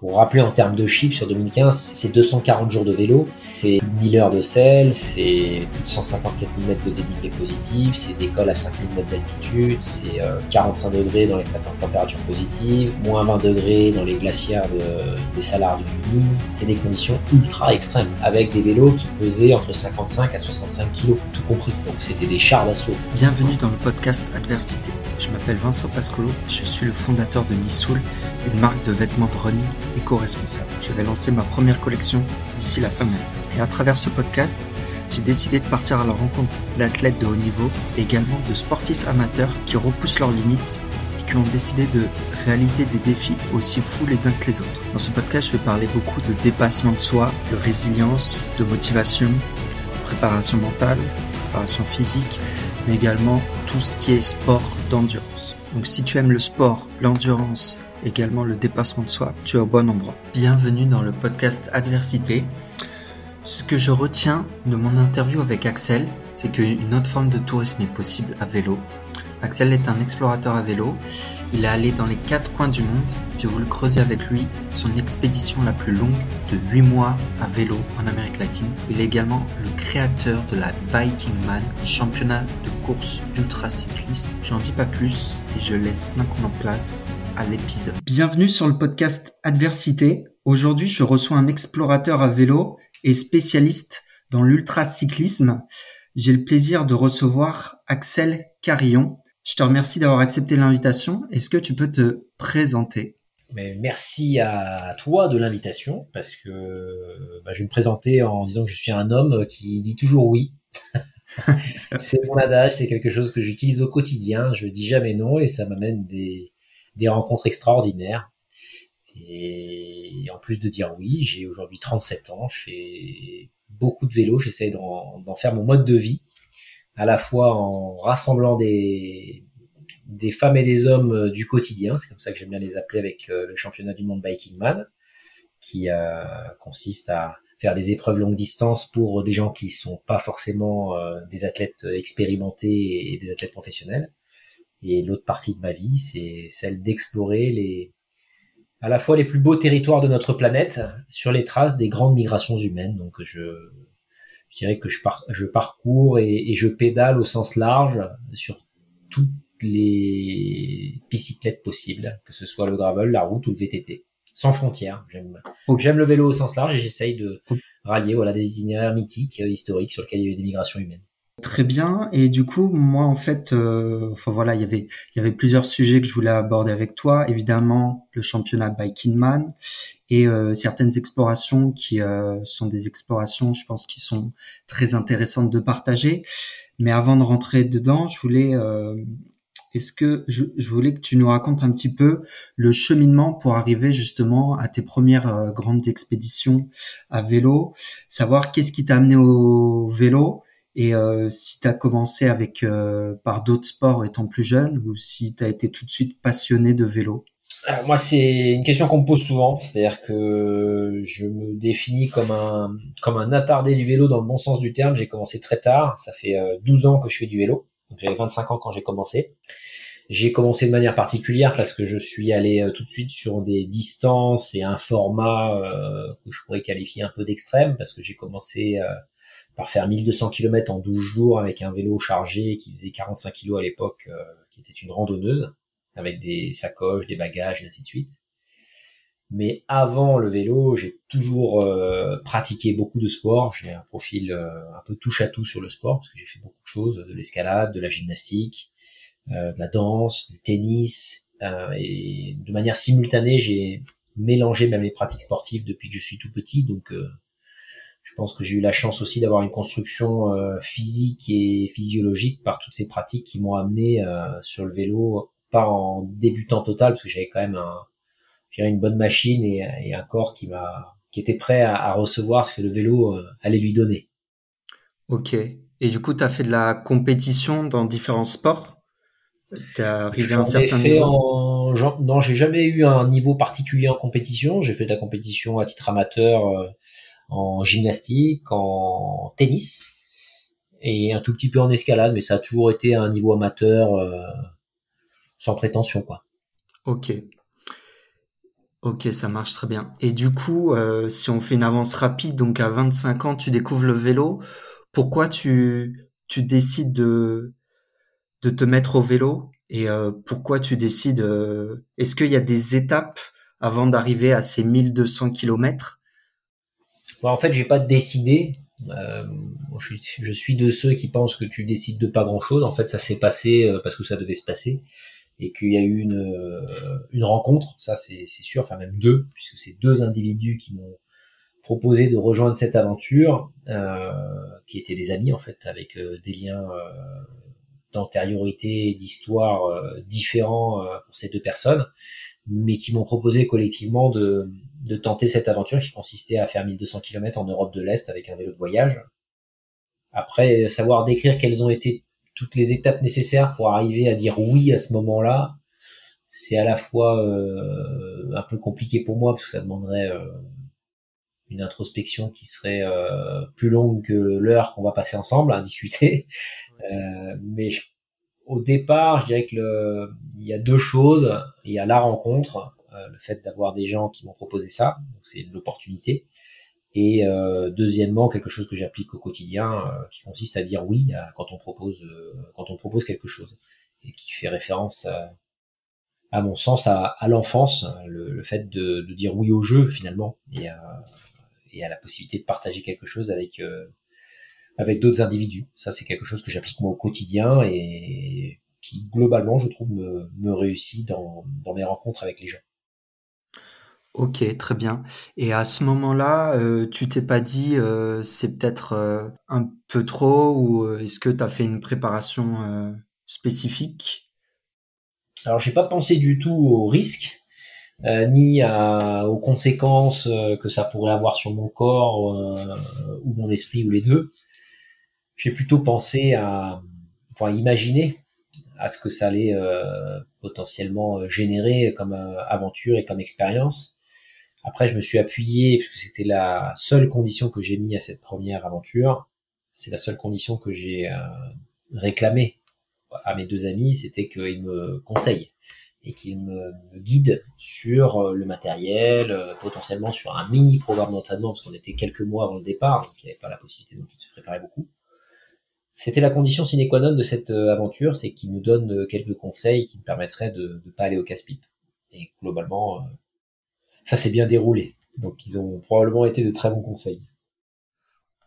Pour rappeler en termes de chiffres, sur 2015, c'est 240 jours de vélo, c'est 1000 heures de sel, c'est plus de 154 000 mètres de dénivelé positif, c'est des cols à 5000 mètres d'altitude, c'est 45 euh, degrés dans les températures positives, moins 20 degrés dans les glacières des salars du Mini. C'est des conditions ultra extrêmes, avec des vélos qui pesaient entre 55 à 65 kg, tout compris. Donc c'était des chars d'assaut. Bienvenue dans le podcast Adversité. Je m'appelle Vincent Pascolo, je suis le fondateur de Missoul, une marque de vêtements de running éco-responsable. Je vais lancer ma première collection d'ici la fin mai. Et à travers ce podcast, j'ai décidé de partir à la rencontre d'athlètes de haut niveau, également de sportifs amateurs qui repoussent leurs limites et qui ont décidé de réaliser des défis aussi fous les uns que les autres. Dans ce podcast, je vais parler beaucoup de dépassement de soi, de résilience, de motivation, préparation mentale, préparation physique, mais également tout ce qui est sport d'endurance. Donc si tu aimes le sport, l'endurance, également le dépassement de soi, tu es au bon endroit. Bienvenue dans le podcast Adversité. Ce que je retiens de mon interview avec Axel, c'est qu'une autre forme de tourisme est possible à vélo. Axel est un explorateur à vélo. Il est allé dans les quatre coins du monde. J'ai voulu creuser avec lui son expédition la plus longue de 8 mois à vélo en Amérique latine. Il est également le créateur de la Biking Man, championnat de course d'ultracyclisme. J'en dis pas plus et je laisse maintenant place à l'épisode. Bienvenue sur le podcast Adversité. Aujourd'hui, je reçois un explorateur à vélo et spécialiste dans l'ultracyclisme. J'ai le plaisir de recevoir Axel Carillon. Je te remercie d'avoir accepté l'invitation. Est-ce que tu peux te présenter? Mais Merci à toi de l'invitation parce que bah, je vais me présenter en disant que je suis un homme qui dit toujours oui. c'est mon adage, c'est quelque chose que j'utilise au quotidien. Je dis jamais non et ça m'amène des, des rencontres extraordinaires. Et en plus de dire oui, j'ai aujourd'hui 37 ans, je fais beaucoup de vélo, j'essaie d'en faire mon mode de vie à la fois en rassemblant des, femmes et des hommes euh, du quotidien, c'est comme ça que j'aime bien les appeler avec euh, le championnat du monde Biking Man, qui euh, consiste à faire des épreuves longue distance pour des gens qui sont pas forcément des athlètes expérimentés et des athlètes professionnels. Et l'autre partie de ma vie, c'est celle d'explorer les, à la fois les plus beaux territoires de notre planète sur les traces des grandes migrations humaines. Donc je, je dirais que je, je parcours et, je pédale au sens large sur toutes les bicyclettes possibles, que ce soit le gravel, la route ou le VTT, sans frontières. J'aime j'aime le vélo au sens large et j'essaye de rallier voilà des itinéraires mythiques, euh, historiques sur lesquels il y a eu des migrations humaines. Très bien. Et du coup, moi, en fait, euh, enfin voilà, il y avait, plusieurs sujets que je voulais aborder avec toi. Évidemment, le championnat Biking Man et euh, certaines explorations qui euh, sont des explorations, je pense, qui sont très intéressantes de partager. Mais avant de rentrer dedans, je voulais, euh, est-ce que je, voulais que tu nous racontes un petit peu le cheminement pour arriver justement à tes premières grandes expéditions à vélo, savoir qu'est-ce qui t'a amené au vélo et euh, si tu as commencé avec euh, par d'autres sports étant plus jeune ou si tu as été tout de suite passionné de vélo? Euh, Moi, c'est une question qu'on me pose souvent. C'est-à-dire que je me définis comme un, comme un attardé du vélo dans le bon sens du terme. J'ai commencé très tard. Ça fait 12 ans que je fais du vélo. J'avais 25 ans quand j'ai commencé. J'ai commencé de manière particulière parce que je suis allé tout de suite sur des distances et un format que je pourrais qualifier un peu d'extrême parce que j'ai commencé par faire 1200 km en 12 jours avec un vélo chargé qui faisait 45 kg à l'époque, euh, qui était une randonneuse, avec des sacoches, des bagages, et ainsi de suite. Mais avant le vélo, j'ai toujours euh, pratiqué beaucoup de sport. J'ai un profil euh, un peu touche à tout sur le sport, parce que j'ai fait beaucoup de choses, de l'escalade, de la gymnastique, de la danse, du tennis, et de manière simultanée, j'ai mélangé même les pratiques sportives depuis que je suis tout petit, donc je pense que j'ai eu la chance aussi d'avoir une construction euh, physique et physiologique par toutes ces pratiques qui m'ont amené euh, sur le vélo, pas en débutant total, parce que j'avais quand même un, une bonne machine et, un corps qui m'a, qui était prêt à, recevoir ce que le vélo euh, allait lui donner. Ok. Et du coup, tu as fait de la compétition dans différents sports? Tu arrivé à un certain niveau? en... Non, j'ai jamais eu un niveau particulier en compétition. J'ai fait de la compétition à titre amateur en gymnastique, en tennis et un tout petit peu en escalade, mais ça a toujours été à un niveau amateur, euh, sans prétention, quoi. Ok. Ok, ça marche très bien. Et du coup, euh, si on fait une avance rapide, donc à 25 ans, tu découvres le vélo, pourquoi tu, tu décides de, de te mettre au vélo et euh, pourquoi tu décides euh, Est-ce qu'il y a des étapes avant d'arriver à ces 1200 km En fait, j'ai pas décidé. Euh, je, suis de ceux qui pensent que tu décides de pas grand-chose. En fait, ça s'est passé parce que ça devait se passer et qu'il y a eu une, une rencontre. Ça, c'est sûr. Enfin, même deux, puisque c'est deux individus qui m'ont proposé de rejoindre cette aventure, qui étaient des amis en fait, avec des liens d'antériorité, d'histoire euh, différents euh, pour ces deux personnes, mais qui m'ont proposé collectivement de, de tenter cette aventure qui consistait à faire 1200 km en Europe de l'Est avec un vélo de voyage. Après, savoir décrire quelles ont été toutes les étapes nécessaires pour arriver à dire oui à ce moment-là, c'est à la fois euh, un peu compliqué pour moi parce que ça demanderait euh, une introspection qui serait euh, plus longue que l'heure qu'on va passer ensemble à discuter. Euh, mais au départ, je dirais que le, il y a deux choses. Il y a la rencontre, euh, le fait d'avoir des gens qui m'ont proposé ça, donc c'est l'opportunité. Et euh, deuxièmement, quelque chose que j'applique au quotidien, euh, qui consiste à dire oui quand on propose quand on propose quelque chose, et qui fait référence à, à mon sens à, à l'enfance, le, le, fait de, de, dire oui au jeu finalement, et à, et à la possibilité de partager quelque chose avec avec d'autres individus. Ça, c'est quelque chose que j'applique moi au quotidien et qui globalement, je trouve, me, me réussit dans, dans, mes rencontres avec les gens. Ok, très bien. Et à ce moment-là, euh, tu t'es pas dit euh, c'est peut-être euh, un peu trop ou euh, est-ce que tu as fait une préparation euh, spécifique? Alors, j'ai pas pensé du tout au risque. ni à, aux conséquences que ça pourrait avoir sur mon corps ou mon esprit ou les deux j'ai plutôt pensé à, enfin, imaginer à ce que ça allait euh, potentiellement euh, générer comme euh, aventure et comme expérience. Après, je me suis appuyé, puisque c'était la seule condition que j'ai mis à cette première aventure, c'est la seule condition que j'ai euh, réclamée à mes deux amis, c'était qu'ils me conseillent et qu'ils me, me, guident sur le matériel, potentiellement sur un mini programme d'entraînement, parce qu'on était quelques mois avant le départ, donc il n'y avait pas la possibilité de se préparer beaucoup. C'était la condition sine qua non de cette euh, aventure, c'est qu'il me donne euh, quelques conseils qui me permettraient de ne pas aller au casse-pipe. Et globalement, euh, ça s'est bien déroulé. Donc ils ont probablement été de très bons conseils.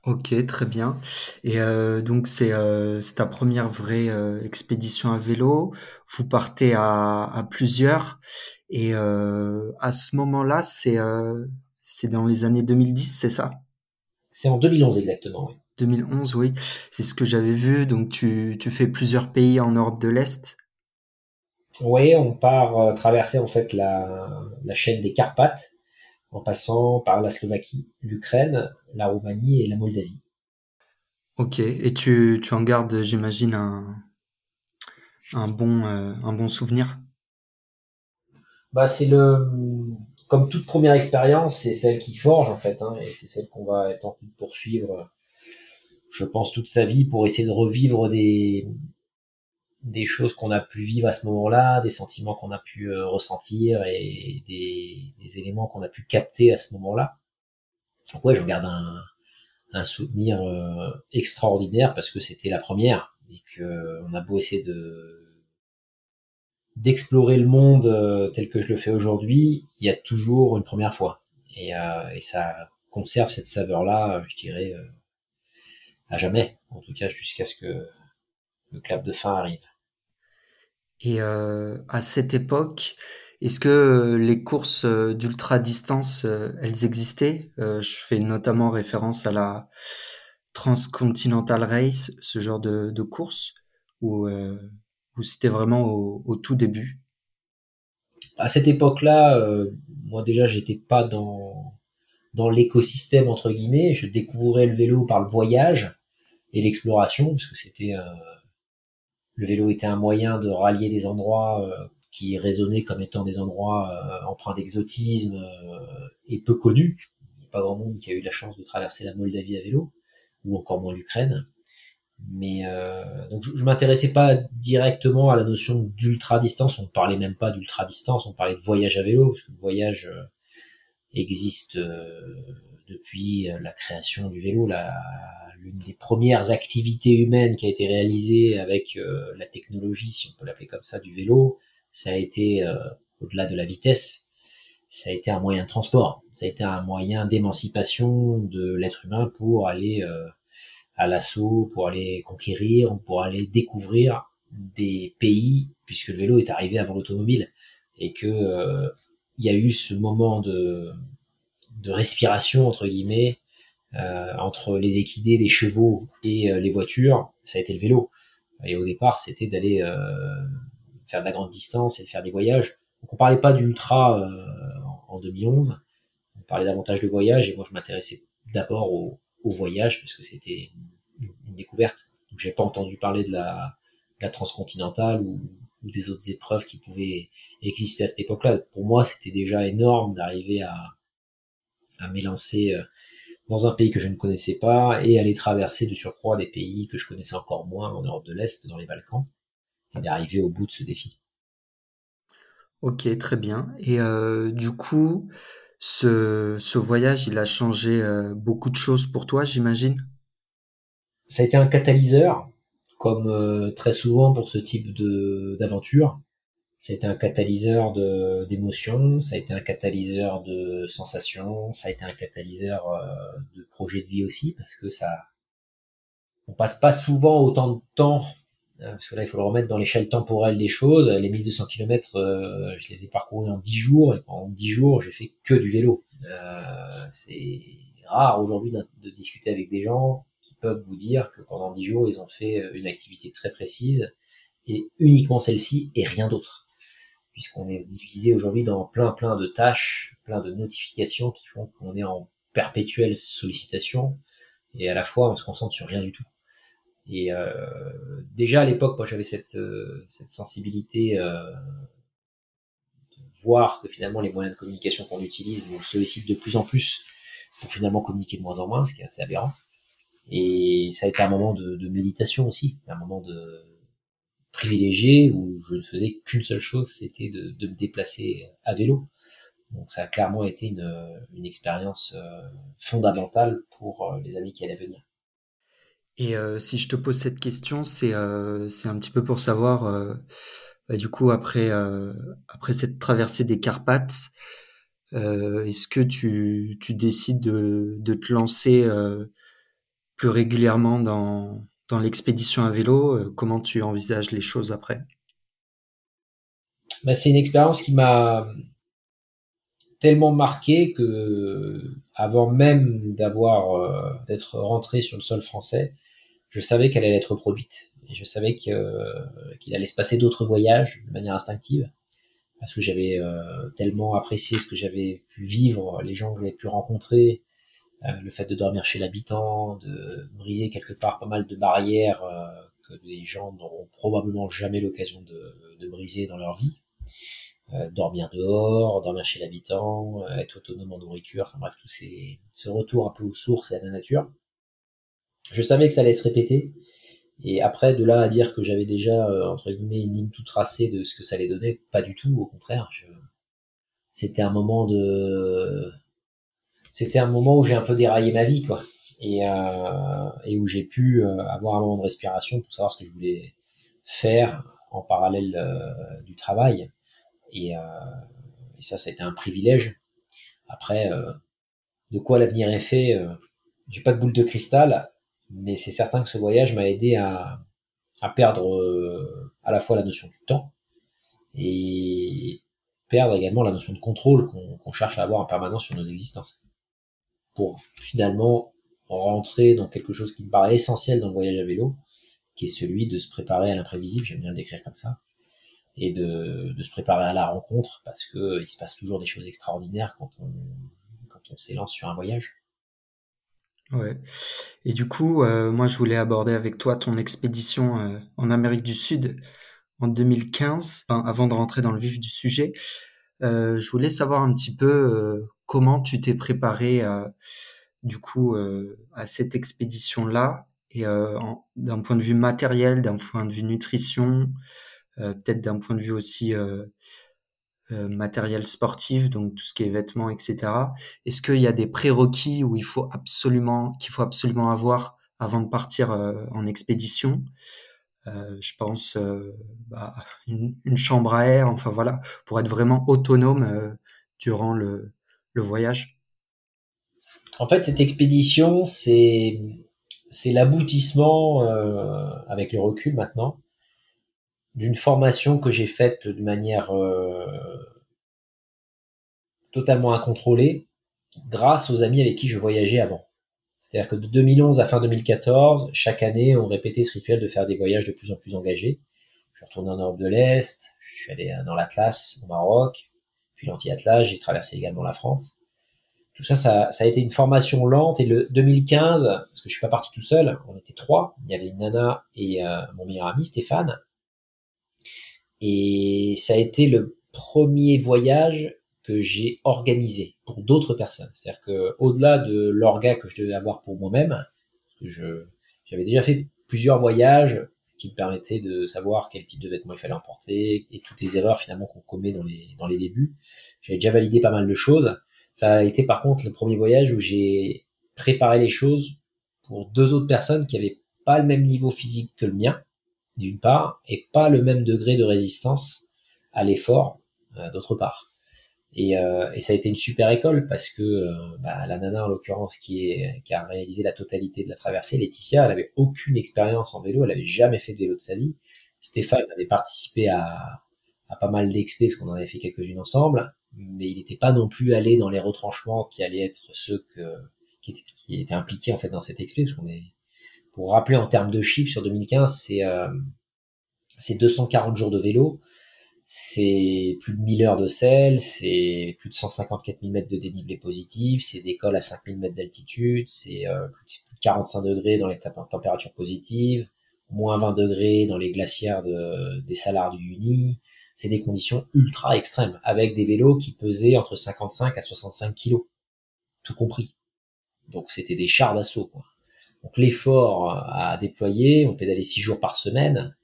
Ok, très bien. Et euh, donc c'est euh, ta première vraie euh, expédition à vélo. Vous partez à, à plusieurs. Et à ce moment-là, c'est c'est dans les années 2010, c'est ça? C'est en 2011 exactement. Oui. 2011, oui, c'est ce que j'avais vu. Donc, tu, tu, fais plusieurs pays en Europe de l'Est. Oui, on part euh, traverser en fait la, la, chaîne des Carpates en passant par la Slovaquie, l'Ukraine, la Roumanie et la Moldavie. Ok, et tu, tu en gardes, j'imagine, un, un, bon, euh, un bon souvenir? Bah, C'est le. Comme toute première expérience, c'est celle qui forge en fait, hein, et c'est celle qu'on va tenter de poursuivre je pense, toute sa vie pour essayer de revivre des, des choses qu'on a pu vivre à ce moment-là, des sentiments qu'on a pu euh, ressentir et des, des éléments qu'on a pu capter à ce moment-là. Donc ouais, je garde un, un souvenir euh, extraordinaire parce que c'était la première et que on a beau essayer de d'explorer le monde euh, tel que je le fais aujourd'hui, il y a toujours une première fois et, et ça conserve cette saveur là, je dirais à jamais, en tout cas jusqu'à ce que le clap de fin arrive. Et euh, à cette époque, est-ce que euh, les courses euh, d'ultra distance, elles existaient? Je fais notamment référence à la Transcontinental Race, ce genre de, de course, où, où c'était vraiment au, au, tout début. À cette époque-là, euh, moi déjà, j'étais pas dans dans l'écosystème entre guillemets. Je découvrais le vélo par le voyage et l'exploration, parce que c'était euh, le vélo était un moyen de rallier des endroits euh, qui résonnaient comme étant des endroits euh, empreints d'exotisme et peu connus. Il n'y a pas grand monde qui a eu la chance de traverser la Moldavie à vélo, ou encore moins l'Ukraine. Mais euh, donc je, m'intéressais pas directement à la notion d'ultra distance. On ne parlait même pas d'ultra distance. On parlait de voyage à vélo parce que le voyage existe depuis la création du vélo. La, l'une des premières activités humaines qui a été réalisée avec euh, la technologie, si on peut l'appeler comme ça, du vélo, ça a été euh, au-delà de la vitesse. Ça a été un moyen de transport. Ça a été un moyen d'émancipation de l'être humain pour aller euh, à l'assaut, pour aller conquérir, pour aller découvrir des pays, puisque le vélo est arrivé avant l'automobile, et que euh, il y a eu ce moment de, de respiration entre guillemets euh, entre les équidés, les chevaux et euh, les voitures, ça a été le vélo. Et au départ, c'était d'aller euh, faire de la grande distance et de faire des voyages. Donc on parlait pas d'ultra en 2011, on parlait davantage de voyage, et moi je m'intéressais d'abord au, au voyage parce que c'était une découverte. Donc j'avais pas entendu parler de la, de transcontinentale ou, des autres épreuves qui pouvaient exister à cette époque-là. Pour moi, c'était déjà énorme d'arriver à m'élancer dans un pays que je ne connaissais pas et aller traverser de surcroît des pays que je connaissais encore moins en Europe de l'Est, dans les Balkans, et d'arriver au bout de ce défi. Ok, très bien. Et euh, du coup, ce, ce, voyage, il a changé euh, beaucoup de choses pour toi, j'imagine? Ça a été un catalyseur, comme euh, très souvent pour ce type d'aventure. Ça a été un catalyseur d'émotions, ça a été un catalyseur de sensations, ça a été un catalyseur euh, de projet de vie aussi, parce que ça, on passe pas souvent autant de temps, euh, parce que là il faut le remettre dans l'échelle temporelle des choses. Les 1200 km, euh, je les ai parcourus en 10 jours, et pendant 10 jours j'ai fait que du vélo. Euh, c'est rare aujourd'hui de discuter avec des gens qui peuvent vous dire que pendant 10 jours ils ont fait une activité très précise, et uniquement celle-ci et rien d'autre puisqu'on est divisé aujourd'hui dans plein plein de tâches, plein de notifications qui font qu'on est en perpétuelle sollicitation et à la fois on se concentre sur rien du tout. Et euh, déjà à l'époque, moi j'avais cette, euh, cette sensibilité euh, de voir que finalement les moyens de communication qu'on utilise nous sollicitent de plus en plus pour finalement communiquer de moins en moins, ce qui est assez aberrant. Et ça a été un moment de, de méditation aussi, un moment de, privilégié où je ne faisais qu'une seule chose, c'était de, de, me déplacer à vélo. Donc ça a clairement été une, une expérience euh, fondamentale pour euh, les années qui allaient venir. Et euh, si je te pose cette question, c'est euh, un petit peu pour savoir, euh, bah, du coup, après, euh, après cette traversée des Carpates, est-ce que tu, tu décides de, de te lancer plus régulièrement dans, dans l'expédition à vélo, euh, comment tu envisages les choses après? Bah, C'est une expérience qui m'a tellement marqué que avant même d'avoir euh, d'être rentré sur le sol français, je savais qu'elle allait être reproduite et je savais qu'il allait se passer d'autres voyages de manière instinctive parce que j'avais euh, tellement apprécié ce que j'avais pu vivre, les gens que j'avais pu rencontrer, euh, le fait de dormir chez l'habitant, de briser quelque part pas mal de barrières euh, que les gens n'auront probablement jamais l'occasion de, de, briser dans leur vie. Euh, dormir dehors, dormir chez l'habitant, être autonome en nourriture, enfin bref, tout ces, ce retour un peu aux sources et à la nature. Je savais que ça allait se répéter, et après, de là à dire que j'avais déjà, entre guillemets, une ligne tout tracée de ce que ça allait donner, pas du tout, au contraire. C'était un moment de, c'était un moment où j'ai un peu déraillé ma vie, quoi. Et, euh, et où j'ai pu euh, avoir un moment de respiration pour savoir ce que je voulais faire en parallèle euh, du travail. Et, euh, et, ça, ça a été un privilège. Après, euh, de quoi l'avenir est fait, euh, j'ai pas de boule de cristal, mais c'est certain que ce voyage m'a aidé à, à perdre à la fois la notion du temps et perdre également la notion de contrôle qu'on qu cherche à avoir en permanence sur nos existences pour finalement rentrer dans quelque chose qui me paraît essentiel dans le voyage à vélo, qui est celui de se préparer à l'imprévisible, j'aime bien le décrire comme ça, et de, de se préparer à la rencontre, parce que il se passe toujours des choses extraordinaires quand on, quand on s'élance sur un voyage. Ouais. Et du coup, euh, moi, je voulais aborder avec toi ton expédition euh, en Amérique du Sud en 2015, enfin, avant de rentrer dans le vif du sujet. Euh, je voulais savoir un petit peu euh, comment tu t'es préparé à, du coup euh, à cette expédition là Et d'un point de vue matériel, d'un point de vue nutrition, peut-être d'un point de vue aussi matériel sportif, donc tout ce qui est vêtements, etc. Est-ce qu'il y a des prérequis où il faut absolument qu'il faut absolument avoir avant de partir en expédition? Euh, je pense euh, bah, une, une, chambre à air, enfin voilà, pour être vraiment autonome euh, durant le, le, voyage? En fait, cette expédition, c'est l'aboutissement, avec le recul maintenant, d'une formation que j'ai faite de manière totalement incontrôlée grâce aux amis avec qui je voyageais avant. C'est-à-dire que de 2011 à fin 2014, chaque année, on répétait ce rituel de faire des voyages de plus en plus engagés. Je suis retourné en Europe de l'Est, je suis allé dans l'Atlas, au Maroc, puis l'anti-Atlas, j'ai traversé également la France. Tout ça, ça, a été une formation lente. Et le 2015, parce que je suis pas parti tout seul, on était trois. Il y avait Nana et euh, mon meilleur ami Stéphane. Et ça a été le premier voyage que j'ai organisé pour d'autres personnes. C'est-à-dire que au-delà de l'orga que je devais avoir pour moi-même, j'avais déjà fait plusieurs voyages qui me permettaient de savoir quel type de vêtements il fallait emporter et toutes les erreurs finalement qu'on commet dans les dans les débuts. J'avais déjà validé pas mal de choses. Ça a été par contre le premier voyage où j'ai préparé les choses pour deux autres personnes qui avaient pas le même niveau physique que le mien, d'une part, et pas le même degré de résistance à l'effort, euh, d'autre part. Et, euh, et, ça a été une super école parce que euh, bah, la nana en l'occurrence qui, qui a réalisé la totalité de la traversée, Laetitia, elle avait aucune expérience en vélo, elle avait jamais fait de vélo de sa vie. Stéphane avait participé à, à pas mal d'expés parce qu'on en avait fait quelques-unes ensemble, mais il n'était pas non plus allé dans les retranchements qui allaient être ceux que, qui, étaient, qui étaient impliqués en fait dans cette expé parce qu'on est pour rappeler en termes de chiffres sur 2015, c'est euh, c'est 240 jours de vélo c'est plus de 1000 heures de sel, c'est plus de 154 000 mètres de dénivelé positif, c'est des cols à 5000 mètres d'altitude, c'est euh, plus de 45 degrés dans les températures positives, moins 20 degrés dans les glacières de, des salars du Uni. C'est des conditions ultra extrêmes, avec des vélos qui pesaient entre 55 à 65 kilos, tout compris. Donc c'était des chars d'assaut. Donc l'effort à déployer, on pédalait 6 jours par semaine,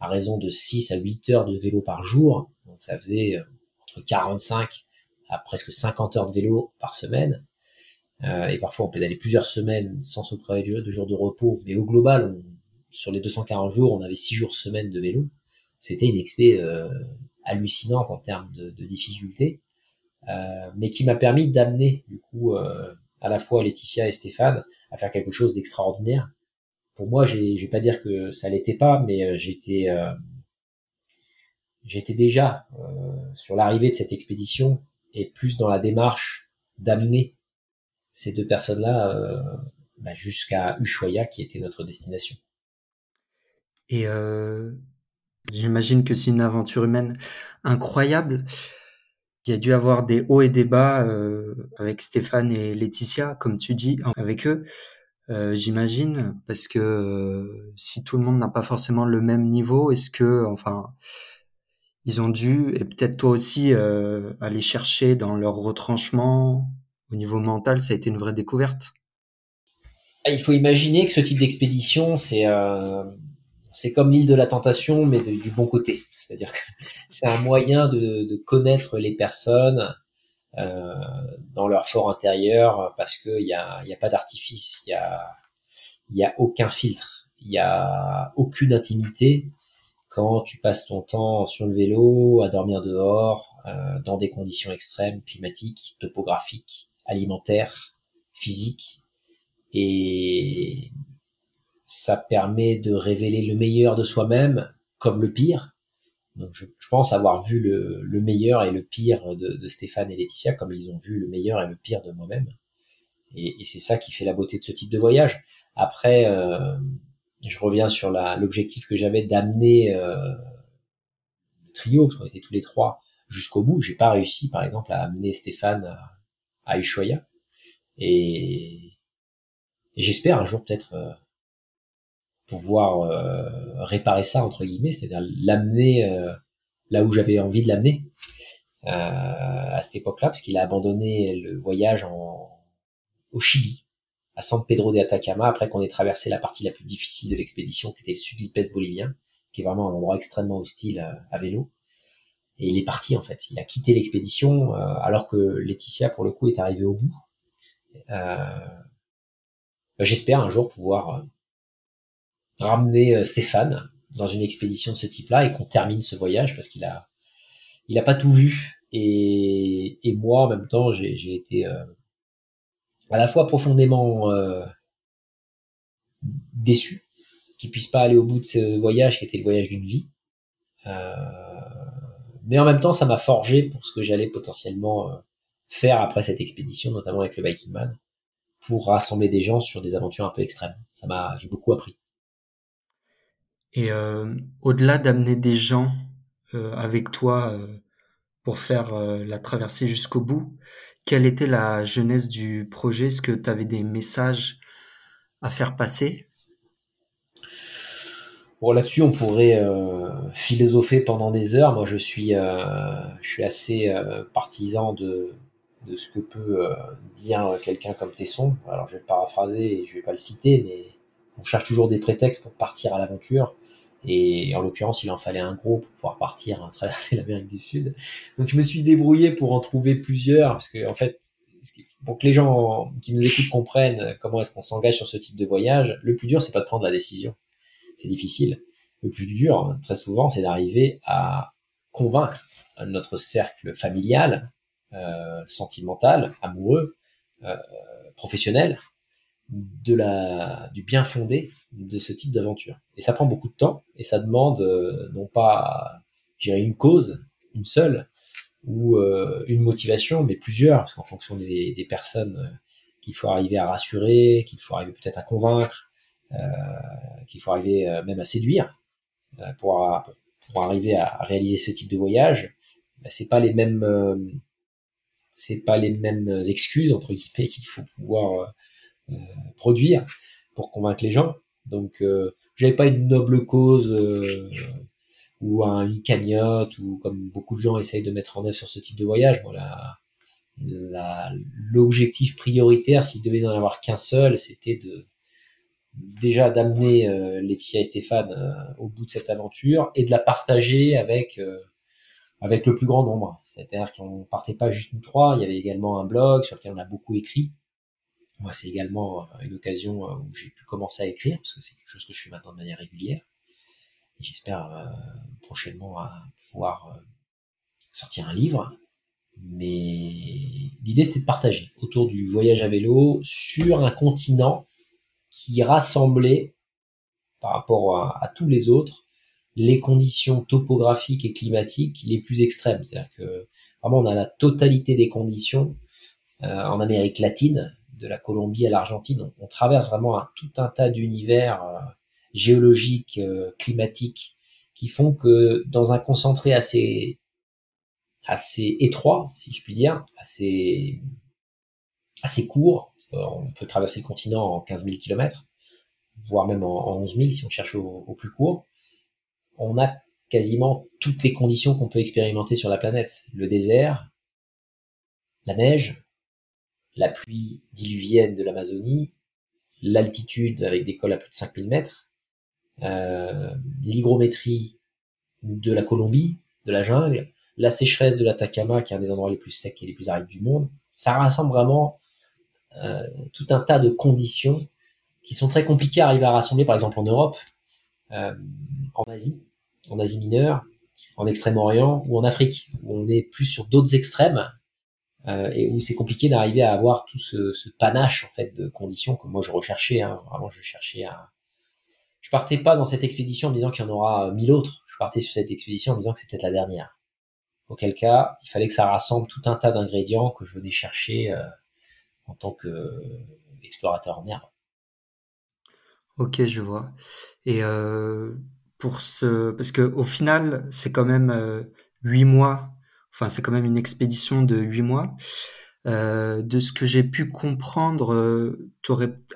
à raison de 6 à 8 heures de vélo par jour. Donc ça faisait euh, entre 45 à presque 50 heures de vélo par semaine. Euh, et parfois on pédalait plusieurs semaines sans se de, de jours de repos. Mais au global, sur les 240 jours, on avait 6 jours semaine de vélo. C'était une expé euh, hallucinante en termes de, de difficulté, mais qui m'a permis d'amener du coup à la fois Laetitia et Stéphane à faire quelque chose d'extraordinaire pour moi, je vais pas dire que ça l'était pas, mais euh, j'étais euh, j'étais déjà euh, sur l'arrivée de cette expédition et plus dans la démarche d'amener ces deux personnes-là bah, jusqu'à Ushuaia, qui était notre destination. Et j'imagine que c'est une aventure humaine incroyable. Il y a dû avoir des hauts et des bas avec Stéphane et Laetitia, comme tu dis, avec eux. Euh, j'imagine, parce que euh, si tout le monde n'a pas forcément le même niveau, est-ce que, enfin, ils ont dû, et peut-être toi aussi, euh, aller chercher dans leur retranchement au niveau mental, ça a été une vraie découverte? Ah, il faut imaginer que ce type d'expédition, c'est c'est comme l'île de la tentation, mais du bon côté. C'est-à-dire que c'est un moyen de, connaître les personnes, dans leur fort intérieur parce qu'il n'y a, y a pas d'artifice, il a, y a aucun filtre, il n'y a aucune intimité quand tu passes ton temps sur le vélo, à dormir dehors, euh, dans des conditions extrêmes, climatiques, topographiques, alimentaires, physiques. Et ça permet de révéler le meilleur de soi-même comme le pire, donc je, pense avoir vu le, meilleur et le pire de, Stéphane et Laetitia, comme ils ont vu le meilleur et le pire de moi-même. Et, c'est ça qui fait la beauté de ce type de voyage. Après, euh, je reviens sur l'objectif que j'avais d'amener euh, le trio, parce qu'on était tous les trois, jusqu'au bout. J'ai pas réussi, par exemple, à amener Stéphane à, à Ushuaia. Et, j'espère un jour peut-être euh, pouvoir euh, réparer ça entre guillemets, c'est-à-dire l'amener euh, là où j'avais envie de l'amener euh, à cette époque-là, parce qu'il a abandonné le voyage en, au Chili à San Pedro de Atacama, après qu'on ait traversé la partie la plus difficile de l'expédition, qui était le sud-est bolivien, qui est vraiment un endroit extrêmement hostile à, vélo. Et il est parti en fait. Il a quitté l'expédition alors que Laetitia, pour le coup, est arrivée au bout. J'espère un jour pouvoir ramener Stéphane dans une expédition de ce type-là et qu'on termine ce voyage parce qu'il a, il a pas tout vu. Et, et moi, en même temps, j'ai été euh, à la fois profondément euh, déçu qu'il puisse pas aller au bout de ce voyage qui était le voyage d'une vie. Euh, mais en même temps, ça m'a forgé pour ce que j'allais potentiellement euh, faire après cette expédition, notamment avec le Biking Man, pour rassembler des gens sur des aventures un peu extrêmes. Ça m'a, j'ai beaucoup appris. Et euh, au-delà d'amener des gens euh, avec toi euh, pour faire la traversée jusqu'au bout, quelle était la jeunesse du projet? Est-ce que tu avais des messages à faire passer? Bon, là-dessus, on pourrait philosopher pendant des heures. Moi, je suis, je suis assez partisan de, de ce que peut dire quelqu'un comme Tesson. Alors, je vais le paraphraser et je vais pas le citer, mais on cherche toujours des prétextes pour partir à l'aventure. Et en l'occurrence, il en fallait un gros pour pouvoir partir à traverser l'Amérique du Sud. Donc je me suis débrouillé pour en trouver plusieurs, parce que en fait, pour que les gens qui nous écoutent comprennent comment est-ce qu'on s'engage sur ce type de voyage, le plus dur, c'est pas de prendre la décision. C'est difficile. Le plus dur, très souvent, c'est d'arriver à convaincre notre cercle familial, euh, sentimental, amoureux, euh, professionnel, de la, du bien fondé de ce type d'aventure. Et ça prend beaucoup de temps et ça demande euh, non pas gérer une cause, une seule, ou euh, une motivation, mais plusieurs, parce qu'en fonction des, des personnes euh, qu'il faut arriver à rassurer, qu'il faut arriver peut-être à convaincre, qu'il faut arriver même à séduire pour, pour, arriver à, réaliser ce type de voyage, ben, c'est pas les mêmes c'est pas les mêmes excuses entre guillemets qu'il faut pouvoir produire pour convaincre les gens. Donc, euh, j'avais pas une noble cause euh, ou un, une cagnotte ou comme beaucoup de gens essayent de mettre en œuvre sur ce type de voyage. Voilà, l'objectif prioritaire, s'il devait en avoir qu'un seul, c'était de déjà d'amener euh, Laetitia et Stéphane au bout de cette aventure et de la partager avec avec le plus grand nombre. C'est-à-dire qu'on partait pas juste nous trois, il y avait également un blog sur lequel on a beaucoup écrit, moi, c'est également euh, une occasion euh, où j'ai pu commencer à écrire, parce que c'est quelque chose que je fais maintenant de manière régulière. J'espère euh, prochainement pouvoir sortir un livre. Mais l'idée, c'était de partager autour du voyage à vélo sur un continent qui rassemblait, par rapport à, tous les autres, les conditions topographiques et climatiques les plus extrêmes. C'est-à-dire que vraiment, on a la totalité des conditions en Amérique latine, de la Colombie à l'Argentine. On, traverse vraiment tout un tas d'univers euh, géologiques, euh, climatiques, qui font que dans un concentré assez assez étroit, si je puis dire, assez assez court, on peut traverser le continent en 15 000 km, voire même en, 11 000 si on cherche au plus court. On a quasiment toutes les conditions qu'on peut expérimenter sur la planète. Le désert, la neige, la pluie diluvienne de l'Amazonie, l'altitude avec des cols à plus de 5000 mètres, euh, l'hygrométrie de la Colombie, de la jungle, la sécheresse de l'Atacama, qui est un des endroits les plus secs et les plus arides du monde. Ça rassemble vraiment euh, tout un tas de conditions qui sont très compliquées à arriver à rassembler, par exemple en Europe, euh, en Asie, en Asie mineure, en Extrême-Orient ou en Afrique, où on est plus sur d'autres extrêmes euh, et où c'est compliqué d'arriver à avoir tout ce, panache en fait de conditions que moi je recherchais. Hein. Vraiment, je cherchais à. Je partais pas dans cette expédition en disant qu'il y en aura mille autres. Je partais sur cette expédition en disant que c'est peut-être la dernière. Auquel cas, il fallait que ça rassemble tout un tas d'ingrédients que je venais chercher euh, en tant que euh, explorateur en herbe. Ok, je vois. Et euh, pour ce, parce que au final, c'est quand même huit mois Enfin, c'est quand même une expédition de huit mois. Euh, de ce que j'ai pu comprendre, euh,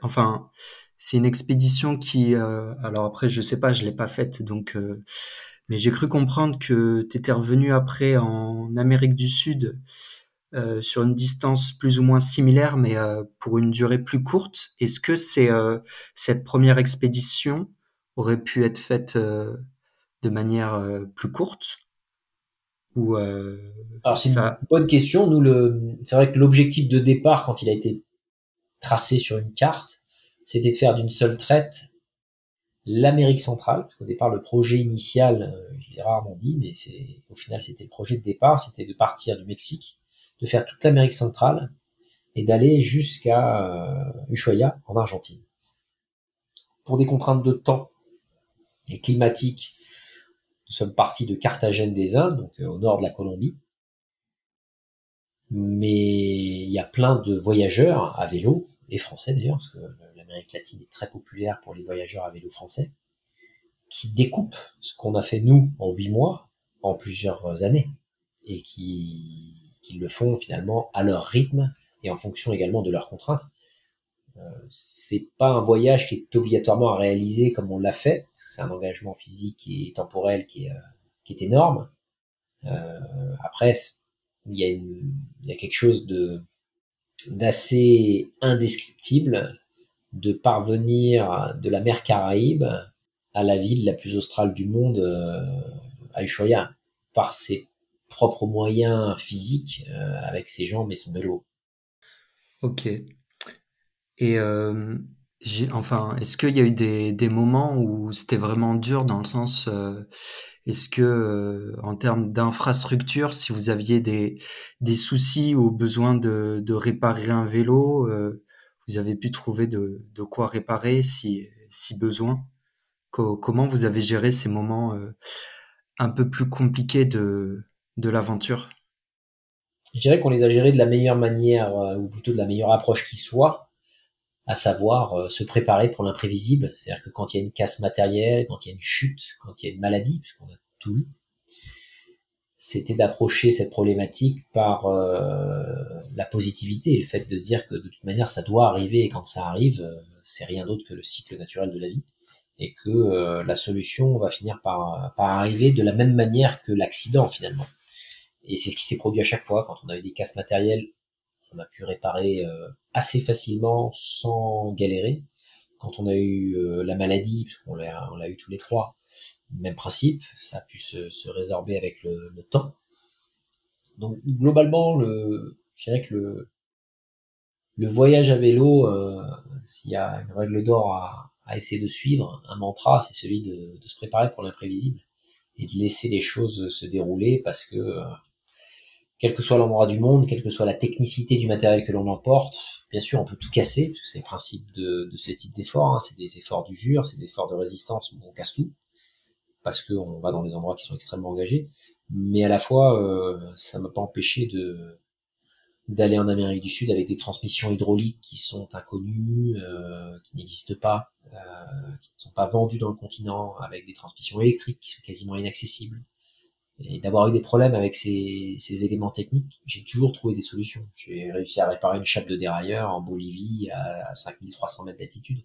enfin, c'est une expédition qui, euh, alors après, je sais pas, je l'ai pas faite, donc, euh, mais j'ai cru comprendre que tu étais revenu après en Amérique du Sud sur une distance plus ou moins similaire, mais pour une durée plus courte. Est-ce que c'est cette première expédition aurait pu être faite de manière plus courte? Ou Alors c'est ça... une bonne question. Nous, le, c'est vrai que l'objectif de départ, quand il a été tracé sur une carte, c'était de faire d'une seule traite l'Amérique centrale. Parce qu'au départ, le projet initial, je l'ai rarement dit, mais c'est au final c'était le projet de départ, c'était de partir du Mexique, de faire toute l'Amérique centrale et d'aller jusqu'à euh, Ushuaia en Argentine. Pour des contraintes de temps et climatiques, nous sommes partis de Carthagène des Indes, donc euh, au nord de la Colombie. Mais il y a plein de voyageurs à vélo, et français d'ailleurs, parce que l'Amérique latine est très populaire pour les voyageurs à vélo français, qui découpent ce qu'on a fait nous en huit mois en plusieurs années, et qui, qui le font finalement à leur rythme et en fonction également de leurs contraintes. Euh, c'est pas un voyage qui est obligatoirement à réaliser comme on l'a fait, parce que c'est un engagement physique et temporel qui est, euh, qui est énorme. Euh, après, il y, a il y a quelque chose de d'assez indescriptible de parvenir de la mer Caraïbe à la ville la plus australe du monde, euh, à Ushuaia, par ses propres moyens physiques euh, avec ses jambes et son vélo. Ok. Et euh, enfin, est-ce qu'il y a eu des, des moments où c'était vraiment dur dans le sens, euh, est-ce que euh, en termes d'infrastructure, si vous aviez des, des soucis ou besoin de, de réparer un vélo, euh, vous avez pu trouver de, de quoi réparer si, si besoin? Comment vous avez géré ces moments un peu plus compliqués de, de l'aventure? Je dirais qu'on les a gérés de la meilleure manière, ou plutôt de la meilleure approche qui soit à savoir euh, se préparer pour l'imprévisible. C'est-à-dire que quand il y a une casse matérielle, quand il y a une chute, quand il y a une maladie, puisqu'on a tout eu, c'était d'approcher cette problématique par euh, la positivité le fait de se dire que de toute manière ça doit arriver et quand ça arrive, euh, c'est rien d'autre que le cycle naturel de la vie et que la solution va finir par, par arriver de la même manière que l'accident finalement. Et c'est ce qui s'est produit à chaque fois quand on a eu des casses matérielles on a pu réparer euh, assez facilement sans galérer. Quand on a eu euh, la maladie, puisqu'on l'a, on l'a eu tous les trois, même principe, ça a pu se, résorber avec le, temps. Donc globalement, le, je dirais que le, voyage à vélo, euh, s'il y a une règle d'or à, essayer de suivre, un mantra, c'est celui de, se préparer pour l'imprévisible et de laisser les choses se dérouler parce que quel que soit l'endroit du monde, quelle que soit la technicité du matériel que l'on emporte, bien sûr, on peut tout casser, parce que c'est le principe de, de ce type d'effort, hein, c'est des efforts d'usure, c'est des efforts de résistance on casse tout, parce qu'on va dans des endroits qui sont extrêmement engagés, mais à la fois, euh, ça m'a pas empêché de d'aller en Amérique du Sud avec des transmissions hydrauliques qui sont inconnues, euh, qui n'existent pas, euh, qui ne sont pas vendues dans le continent, avec des transmissions électriques qui sont quasiment inaccessibles et d'avoir eu des problèmes avec ces, éléments techniques, j'ai toujours trouvé des solutions. J'ai réussi à réparer une chape de dérailleur en Bolivie à 5300 mètres d'altitude.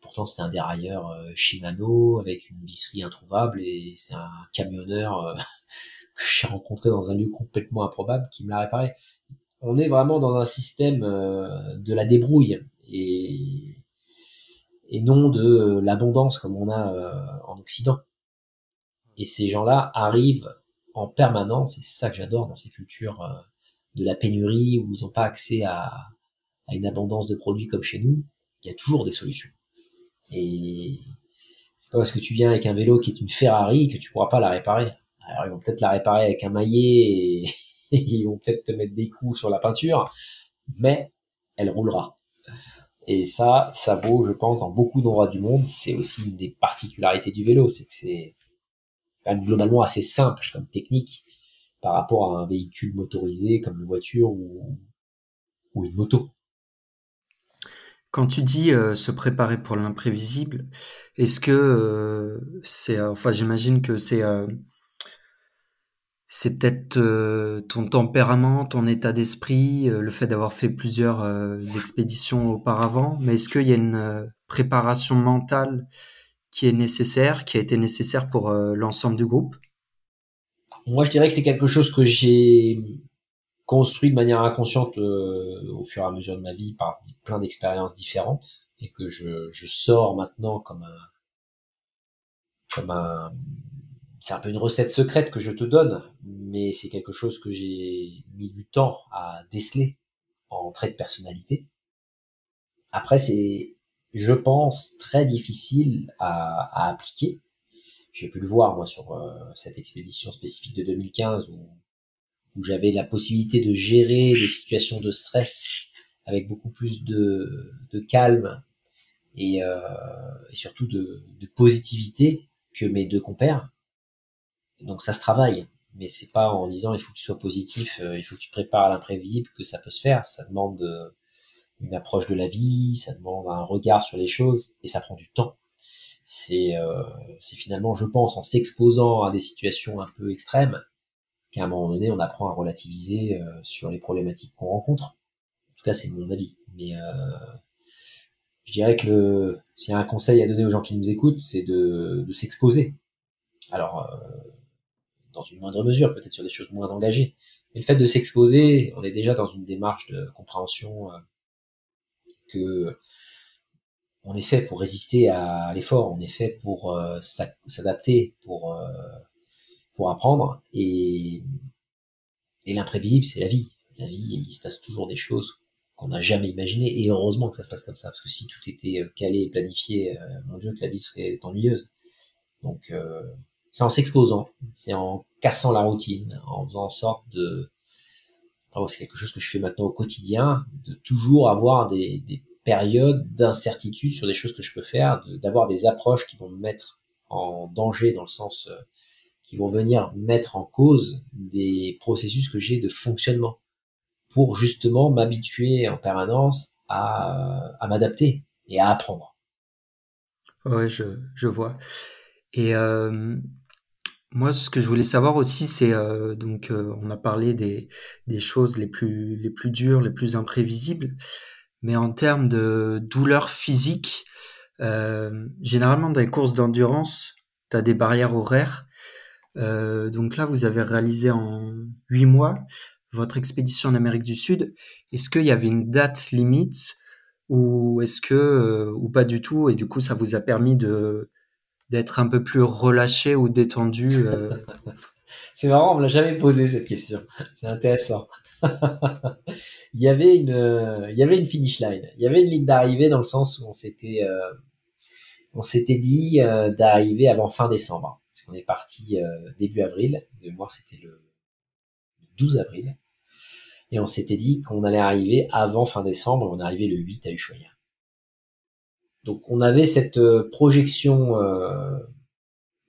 Pourtant, c'était un dérailleur euh, Shimano avec une visserie introuvable et c'est un camionneur euh, que j'ai rencontré dans un lieu complètement improbable qui me l'a réparé. On est vraiment dans un système euh, de la débrouille et non de l'abondance comme on a en Occident. Et ces gens-là arrivent en permanence, et c'est ça que j'adore dans ces cultures euh, de la pénurie où ils n'ont pas accès à, une abondance de produits comme chez nous, il y a toujours des solutions. Et c'est pas parce que tu viens avec un vélo qui est une Ferrari que tu pourras pas la réparer. Alors ils vont peut-être la réparer avec un maillet et, ils vont peut-être te mettre des coups sur la peinture, mais elle roulera. Et ça, ça vaut, je pense, dans beaucoup d'endroits du monde. C'est aussi une des particularités du vélo, c'est que c'est globalement assez simple comme technique par rapport à un véhicule motorisé comme une voiture ou, une moto. Quand tu dis euh, se préparer pour l'imprévisible, est-ce que euh, c'est, euh, enfin, j'imagine que c'est, c'est peut-être ton tempérament, ton état d'esprit, le fait d'avoir fait plusieurs expéditions auparavant, mais est-ce qu'il y a une préparation mentale qui est nécessaire, qui a été nécessaire pour euh, l'ensemble du groupe? Moi, je dirais que c'est quelque chose que j'ai construit de manière inconsciente au fur et à mesure de ma vie par plein d'expériences différentes et que je, je sors maintenant comme un comme un c'est un peu une recette secrète que je te donne, mais c'est quelque chose que j'ai mis du temps à déceler en trait de personnalité. Après, c'est, je pense, très difficile à, appliquer. J'ai pu le voir, moi, sur euh, cette expédition spécifique de 2015 où, où j'avais la possibilité de gérer des situations de stress avec beaucoup plus de, de calme et, euh, et surtout de, de positivité que mes deux compères donc ça se travaille, mais c'est pas en disant il faut que tu sois positif, euh, il faut que tu prépares l'imprévisible que ça peut se faire. Ça demande euh, une approche de la vie, ça demande un regard sur les choses et ça prend du temps. C'est euh, finalement, je pense, en s'exposant à des situations un peu extrêmes qu'à un moment donné, on apprend à relativiser euh, sur les problématiques qu'on rencontre. En tout cas, c'est mon avis. Mais je dirais que le, s'il y a un conseil à donner aux gens qui nous écoutent, c'est de, de s'exposer. Alors, dans une moindre mesure, peut-être sur des choses moins engagées. Mais le fait de s'exposer, on est déjà dans une démarche de compréhension euh, on est fait pour résister à l'effort, on est fait pour euh, s'adapter, pour euh, pour apprendre et l'imprévisible, c'est la vie. La vie, il se passe toujours des choses qu'on n'a jamais imaginées et heureusement que ça se passe comme ça parce que si tout était calé et planifié, mon Dieu, que la vie serait ennuyeuse. Donc c'est en s'exposant, c'est en cassant la routine, en faisant en sorte de, c'est quelque chose que je fais maintenant au quotidien, de toujours avoir des, des périodes d'incertitude sur des choses que je peux faire, d'avoir des approches qui vont me mettre en danger dans le sens euh, qui vont venir mettre en cause des processus que j'ai de fonctionnement pour justement m'habituer en permanence à, à m'adapter et à apprendre. Ouais, je, je vois. Et euh, moi, ce que je voulais savoir aussi, c'est euh, donc euh, on a parlé des, des choses les plus les plus dures, les plus imprévisibles, mais en termes de douleur physique, euh, généralement dans les courses d'endurance, tu as des barrières horaires. donc là, vous avez réalisé en huit mois votre expédition en Amérique du Sud. Est-ce qu'il y avait une date limite ou est-ce que ou pas du tout et du coup ça vous a permis de d'être un peu plus relâché ou détendu euh. C'est marrant, on me l'a jamais posé cette question. C'est intéressant. il y avait une, il y avait une finish line. Il y avait une ligne d'arrivée dans le sens où on s'était, euh, dit euh, d'arriver avant fin décembre. Parce qu'on est parti début avril. De c'était le 12 avril. Et on s'était dit qu'on allait arriver avant fin décembre. On est arrivé le 8 à Ushuaïa. Donc on avait cette euh, projection euh,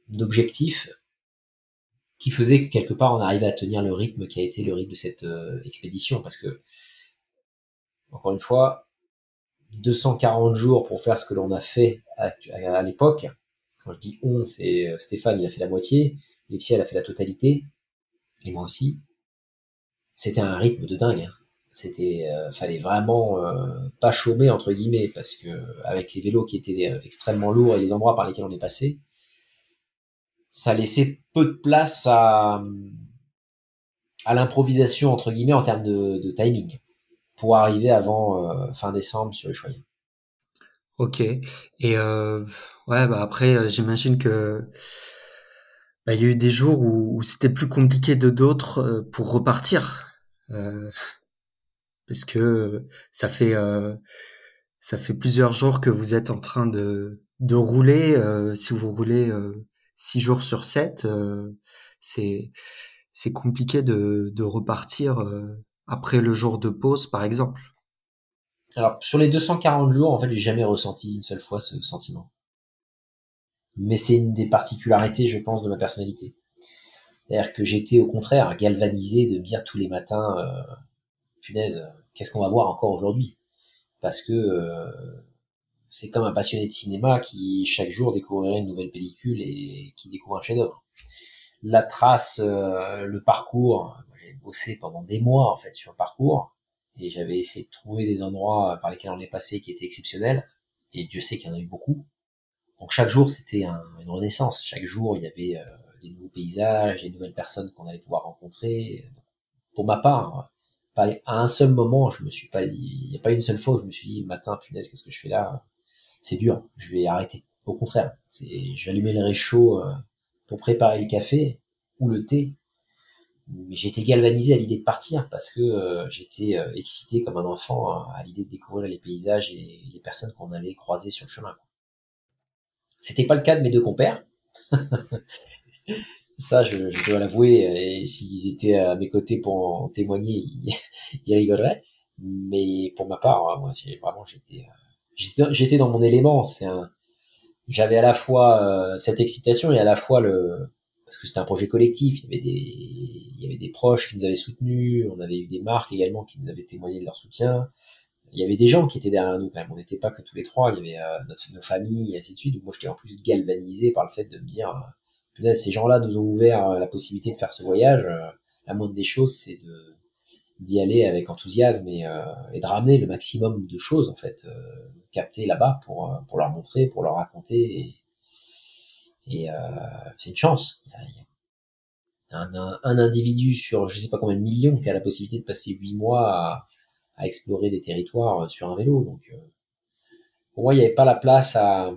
d'objectif qui faisait que quelque part on arrivait à tenir le rythme qui a été le rythme de cette euh, expédition parce que encore une fois 240 jours pour faire ce que l'on a fait à, l'époque quand je dis on c'est Stéphane il a fait la moitié Laetitia elle a fait la totalité et moi aussi c'était un rythme de dingue hein. C'était, euh, fallait vraiment euh, pas chômer entre guillemets parce que avec les vélos qui étaient euh, extrêmement lourds et les endroits par lesquels on est passé, ça laissait peu de place à à l'improvisation entre guillemets en termes de, timing pour arriver avant fin décembre sur les choyens. Ok. Et ouais, bah après, j'imagine que bah, il y a eu des jours où, c'était plus compliqué de d'autres pour repartir parce que ça fait euh, ça fait plusieurs jours que vous êtes en train de de rouler. Euh, si vous roulez euh, six jours sur sept, c'est c'est compliqué de de repartir après le jour de pause, par exemple. Alors sur les 240 jours, en fait, j'ai jamais ressenti une seule fois ce sentiment. Mais c'est une des particularités, je pense, de ma personnalité. C'est-à-dire que j'étais au contraire galvanisé de me dire tous les matins, qu'est-ce qu'on va voir encore aujourd'hui? Parce que euh, c'est comme un passionné de cinéma qui chaque jour découvrirait une nouvelle pellicule et qui découvre un chef-d'œuvre. La trace, euh, le parcours, j'ai bossé pendant des mois en fait sur le parcours et j'avais essayé de trouver des endroits par lesquels on est passé qui étaient exceptionnels et Dieu sait qu'il y en a eu beaucoup. Donc chaque jour c'était une renaissance. Chaque jour il y avait euh, des nouveaux paysages, des nouvelles personnes qu'on allait pouvoir rencontrer. Pour ma part, pas à un seul moment, je me suis pas dit, il n'y a pas une seule fois où je me suis dit, matin, punaise, qu'est-ce que je fais là? C'est dur, je vais arrêter. Au contraire, c'est, allumer le réchaud euh, pour préparer le café ou le thé. Mais j'étais galvanisé à l'idée de partir parce que euh, j'étais euh, excité comme un enfant à l'idée de découvrir les paysages et les personnes qu'on allait croiser sur le chemin. C'était pas le cas de mes deux compères. Ça, je, je dois l'avouer, et s'ils étaient à mes côtés pour en témoigner, ils, rigoleraient. Mais pour ma part, moi, j'ai vraiment, j'étais, j'étais dans mon élément. C'est un, j'avais à la fois euh, cette excitation et à la fois le, parce que c'était un projet collectif. Il y avait des, il y avait des proches qui nous avaient soutenus. On avait eu des marques également qui nous avaient témoigné de leur soutien. Il y avait des gens qui étaient derrière nous quand même. On n'était pas que tous les trois. Il y avait euh, nos familles et ainsi de suite. Donc moi, j'étais en plus galvanisé par le fait de me dire, ces gens-là nous ont ouvert euh, la possibilité de faire ce voyage. Euh, la moindre des choses, c'est de d'y aller avec enthousiasme et, euh, et, de ramener le maximum de choses en fait captées là-bas pour pour leur montrer, pour leur raconter. Et, et c'est une chance. Il y a, il y a un, un, individu sur je sais pas combien de millions qui a la possibilité de passer huit mois à, à explorer des territoires sur un vélo. Donc pour moi, il n'y avait pas la place à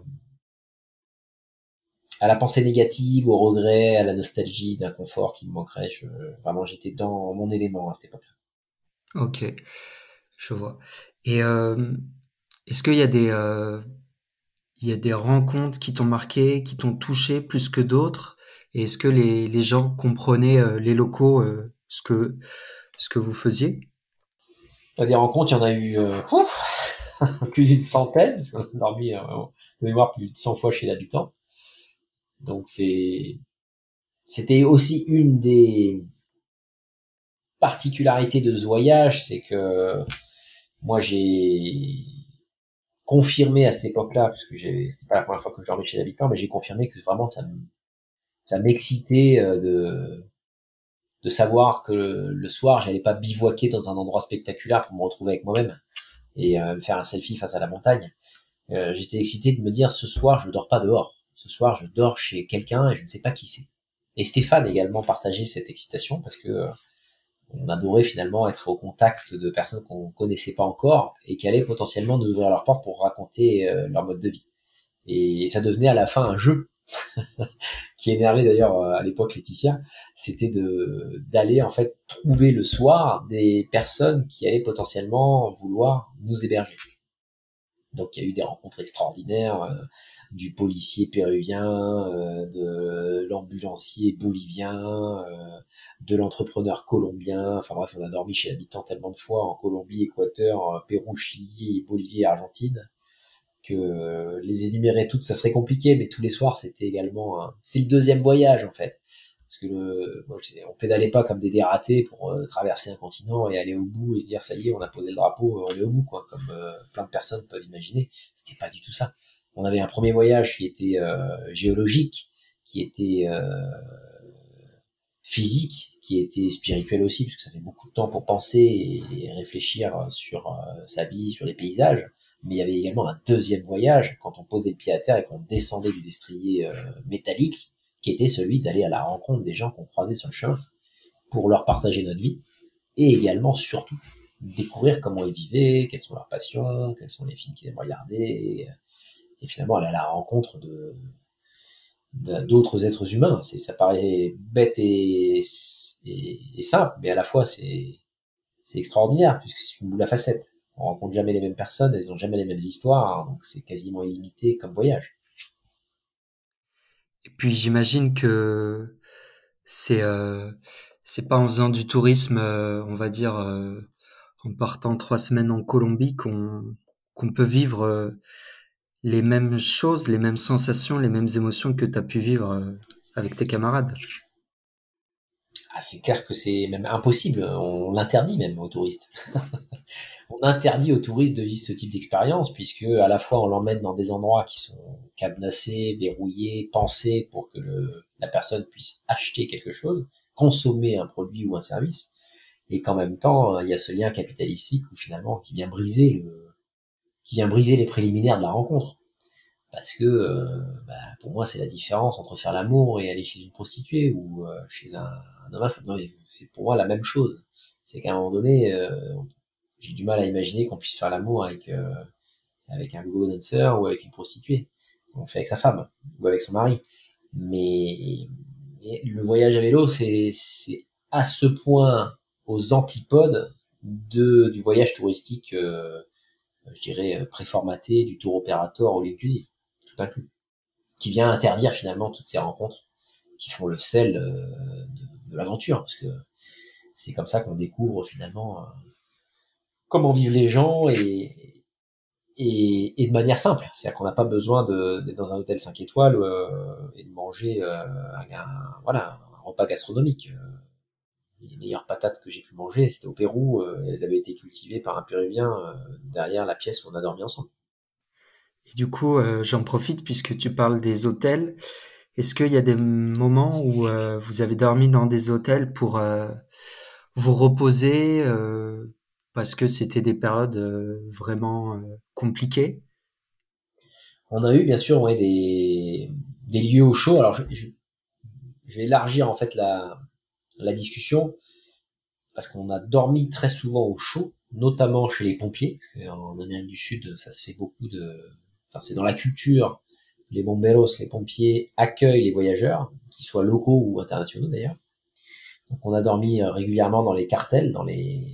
à la pensée négative, au regret, à la nostalgie d'un confort qui me manquerait. Je, vraiment, j'étais dans mon élément à cette époque-là. Ok, je vois. Et euh, est-ce qu'il y a des euh, il y a des rencontres qui t'ont marqué, qui t'ont touché plus que d'autres? Et est-ce que les, les gens comprenaient euh, les locaux ce que ce que vous faisiez? Des rencontres, il y en a eu plus d'une centaine, parce qu'on a dormi de mémoire plus de 100 fois chez l'habitant. Donc c'était aussi une des particularités de ce voyage, c'est que moi j'ai confirmé à cette époque-là, puisque c'était pas la première fois que je dormais chez l'habitant, mais j'ai confirmé que vraiment ça ça m'excitait euh, de de savoir que le, soir j'allais pas bivouaquer dans un endroit spectaculaire pour me retrouver avec moi-même et euh, me faire un selfie face à la montagne. Euh, j'étais excité de me dire ce soir je dors pas dehors ce soir, je dors chez quelqu'un et je ne sais pas qui c'est. Et Stéphane également partageait cette excitation parce que euh, on adorait finalement être au contact de personnes qu'on connaissait pas encore et qui allaient potentiellement nous ouvrir leur porte pour raconter euh, leur mode de vie. Et ça devenait à la fin un jeu qui énervait d'ailleurs euh, à l'époque Laetitia, c'était de d'aller en fait trouver le soir des personnes qui allaient potentiellement vouloir nous héberger. Donc il y a eu des rencontres extraordinaires du policier péruvien, euh, de l'ambulancier bolivien, euh, de l'entrepreneur colombien. Enfin bref, on a dormi chez l'habitant tellement de fois en Colombie, Équateur, Pérou, Chili, Bolivie et Argentine que les énumérer toutes, ça serait compliqué, mais tous les soirs, c'était également... C'est le deuxième voyage en fait parce que le, on pédalait pas comme des dératés pour euh, traverser un continent et aller au bout et se dire ça y est, on a posé le drapeau, on est au bout, quoi, comme euh, plein de personnes peuvent imaginer. C'était pas du tout ça. On avait un premier voyage qui était euh, géologique, qui était physique, qui était spirituel aussi, parce que ça fait beaucoup de temps pour penser et réfléchir sur sa vie, sur les paysages. Mais il y avait également un deuxième voyage, quand on posait le pied à terre et qu'on descendait du destrier métallique, qui était celui d'aller à la rencontre des gens qu'on croisait sur le chemin pour leur partager notre vie et également, surtout, découvrir comment ils vivaient, quelles sont leurs passions, quels sont les films qu'ils aiment regarder et, finalement aller à la rencontre de d'autres êtres humains. C'est, ça paraît bête et, et, simple, mais à la fois c'est, c'est extraordinaire puisque c'est une boule à facettes. On rencontre jamais les mêmes personnes, elles ont jamais les mêmes histoires, donc c'est quasiment illimité comme voyage. Et puis j'imagine que c'est euh, c'est pas en faisant du tourisme, euh, on va dire, euh, en partant trois semaines en Colombie qu'on qu'on peut vivre euh, les mêmes choses, les mêmes sensations, les mêmes émotions que tu as pu vivre avec tes camarades. Ah, c'est clair que c'est même impossible, on l'interdit même aux touristes. on interdit aux touristes de vivre ce type d'expérience puisque à la fois on l'emmène dans des endroits qui sont cadenassés, verrouillés, pensés pour que la personne puisse acheter quelque chose, consommer un produit ou un service, et qu'en même temps il y a ce lien capitalistique finalement qui vient briser le, qui vient briser les préliminaires de la rencontre. Parce que euh, bah, pour moi c'est la différence entre faire l'amour et aller chez une prostituée ou euh, chez un, un homme. C'est pour moi la même chose c'est qu'à un moment donné, j'ai du mal à imaginer qu'on puisse faire l'amour avec avec un Google Dancer ou avec une prostituée. On fait avec sa femme ou avec son mari. Mais, le voyage à vélo, c'est à ce point aux antipodes de, du voyage touristique, euh, je dirais, préformaté, du tour opérateur ou l'inclusif, tout inclus, qui vient interdire finalement toutes ces rencontres qui font le sel euh, de, l'aventure, parce que c'est comme ça qu'on découvre finalement euh, comment vivent les gens et, et, de manière simple. C'est-à-dire qu'on n'a pas besoin d'être dans un hôtel 5 étoiles euh, et de manger euh, voilà, un repas gastronomique. Euh, les meilleures patates que j'ai pu manger, c'était au Pérou. elles avaient été cultivées par un Péruvien derrière la pièce où on a dormi ensemble. Et du coup, j'en profite puisque tu parles des hôtels. Est-ce qu'il y a des moments où vous avez dormi dans des hôtels pour vous reposer, parce que c'était des périodes euh, vraiment euh, compliquées? On a eu bien sûr des, lieux au chaud. Alors je, vais élargir en fait la, discussion parce qu'on a dormi très souvent au chaud, notamment chez les pompiers. Parce en Amérique du Sud, ça se fait beaucoup de. Enfin, c'est dans la culture. Les bomberos, les pompiers accueillent les voyageurs, qu'ils soient locaux ou internationaux d'ailleurs. Donc on a dormi euh, régulièrement dans les cartels, dans les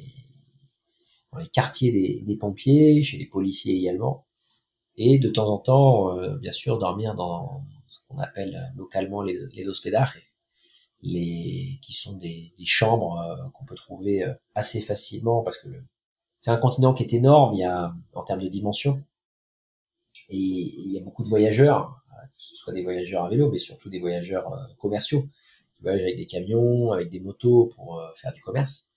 dans les quartiers des, pompiers, chez les policiers également, et de temps en temps, euh, bien sûr, dormir dans ce qu'on appelle localement les, les les, qui sont des, chambres euh, qu'on peut trouver euh, assez facilement parce que c'est un continent qui est énorme, il y a en termes de dimension, et il y a beaucoup de voyageurs, que ce soit des voyageurs à vélo, mais surtout des voyageurs commerciaux, qui voyagent avec des camions, avec des motos pour faire du commerce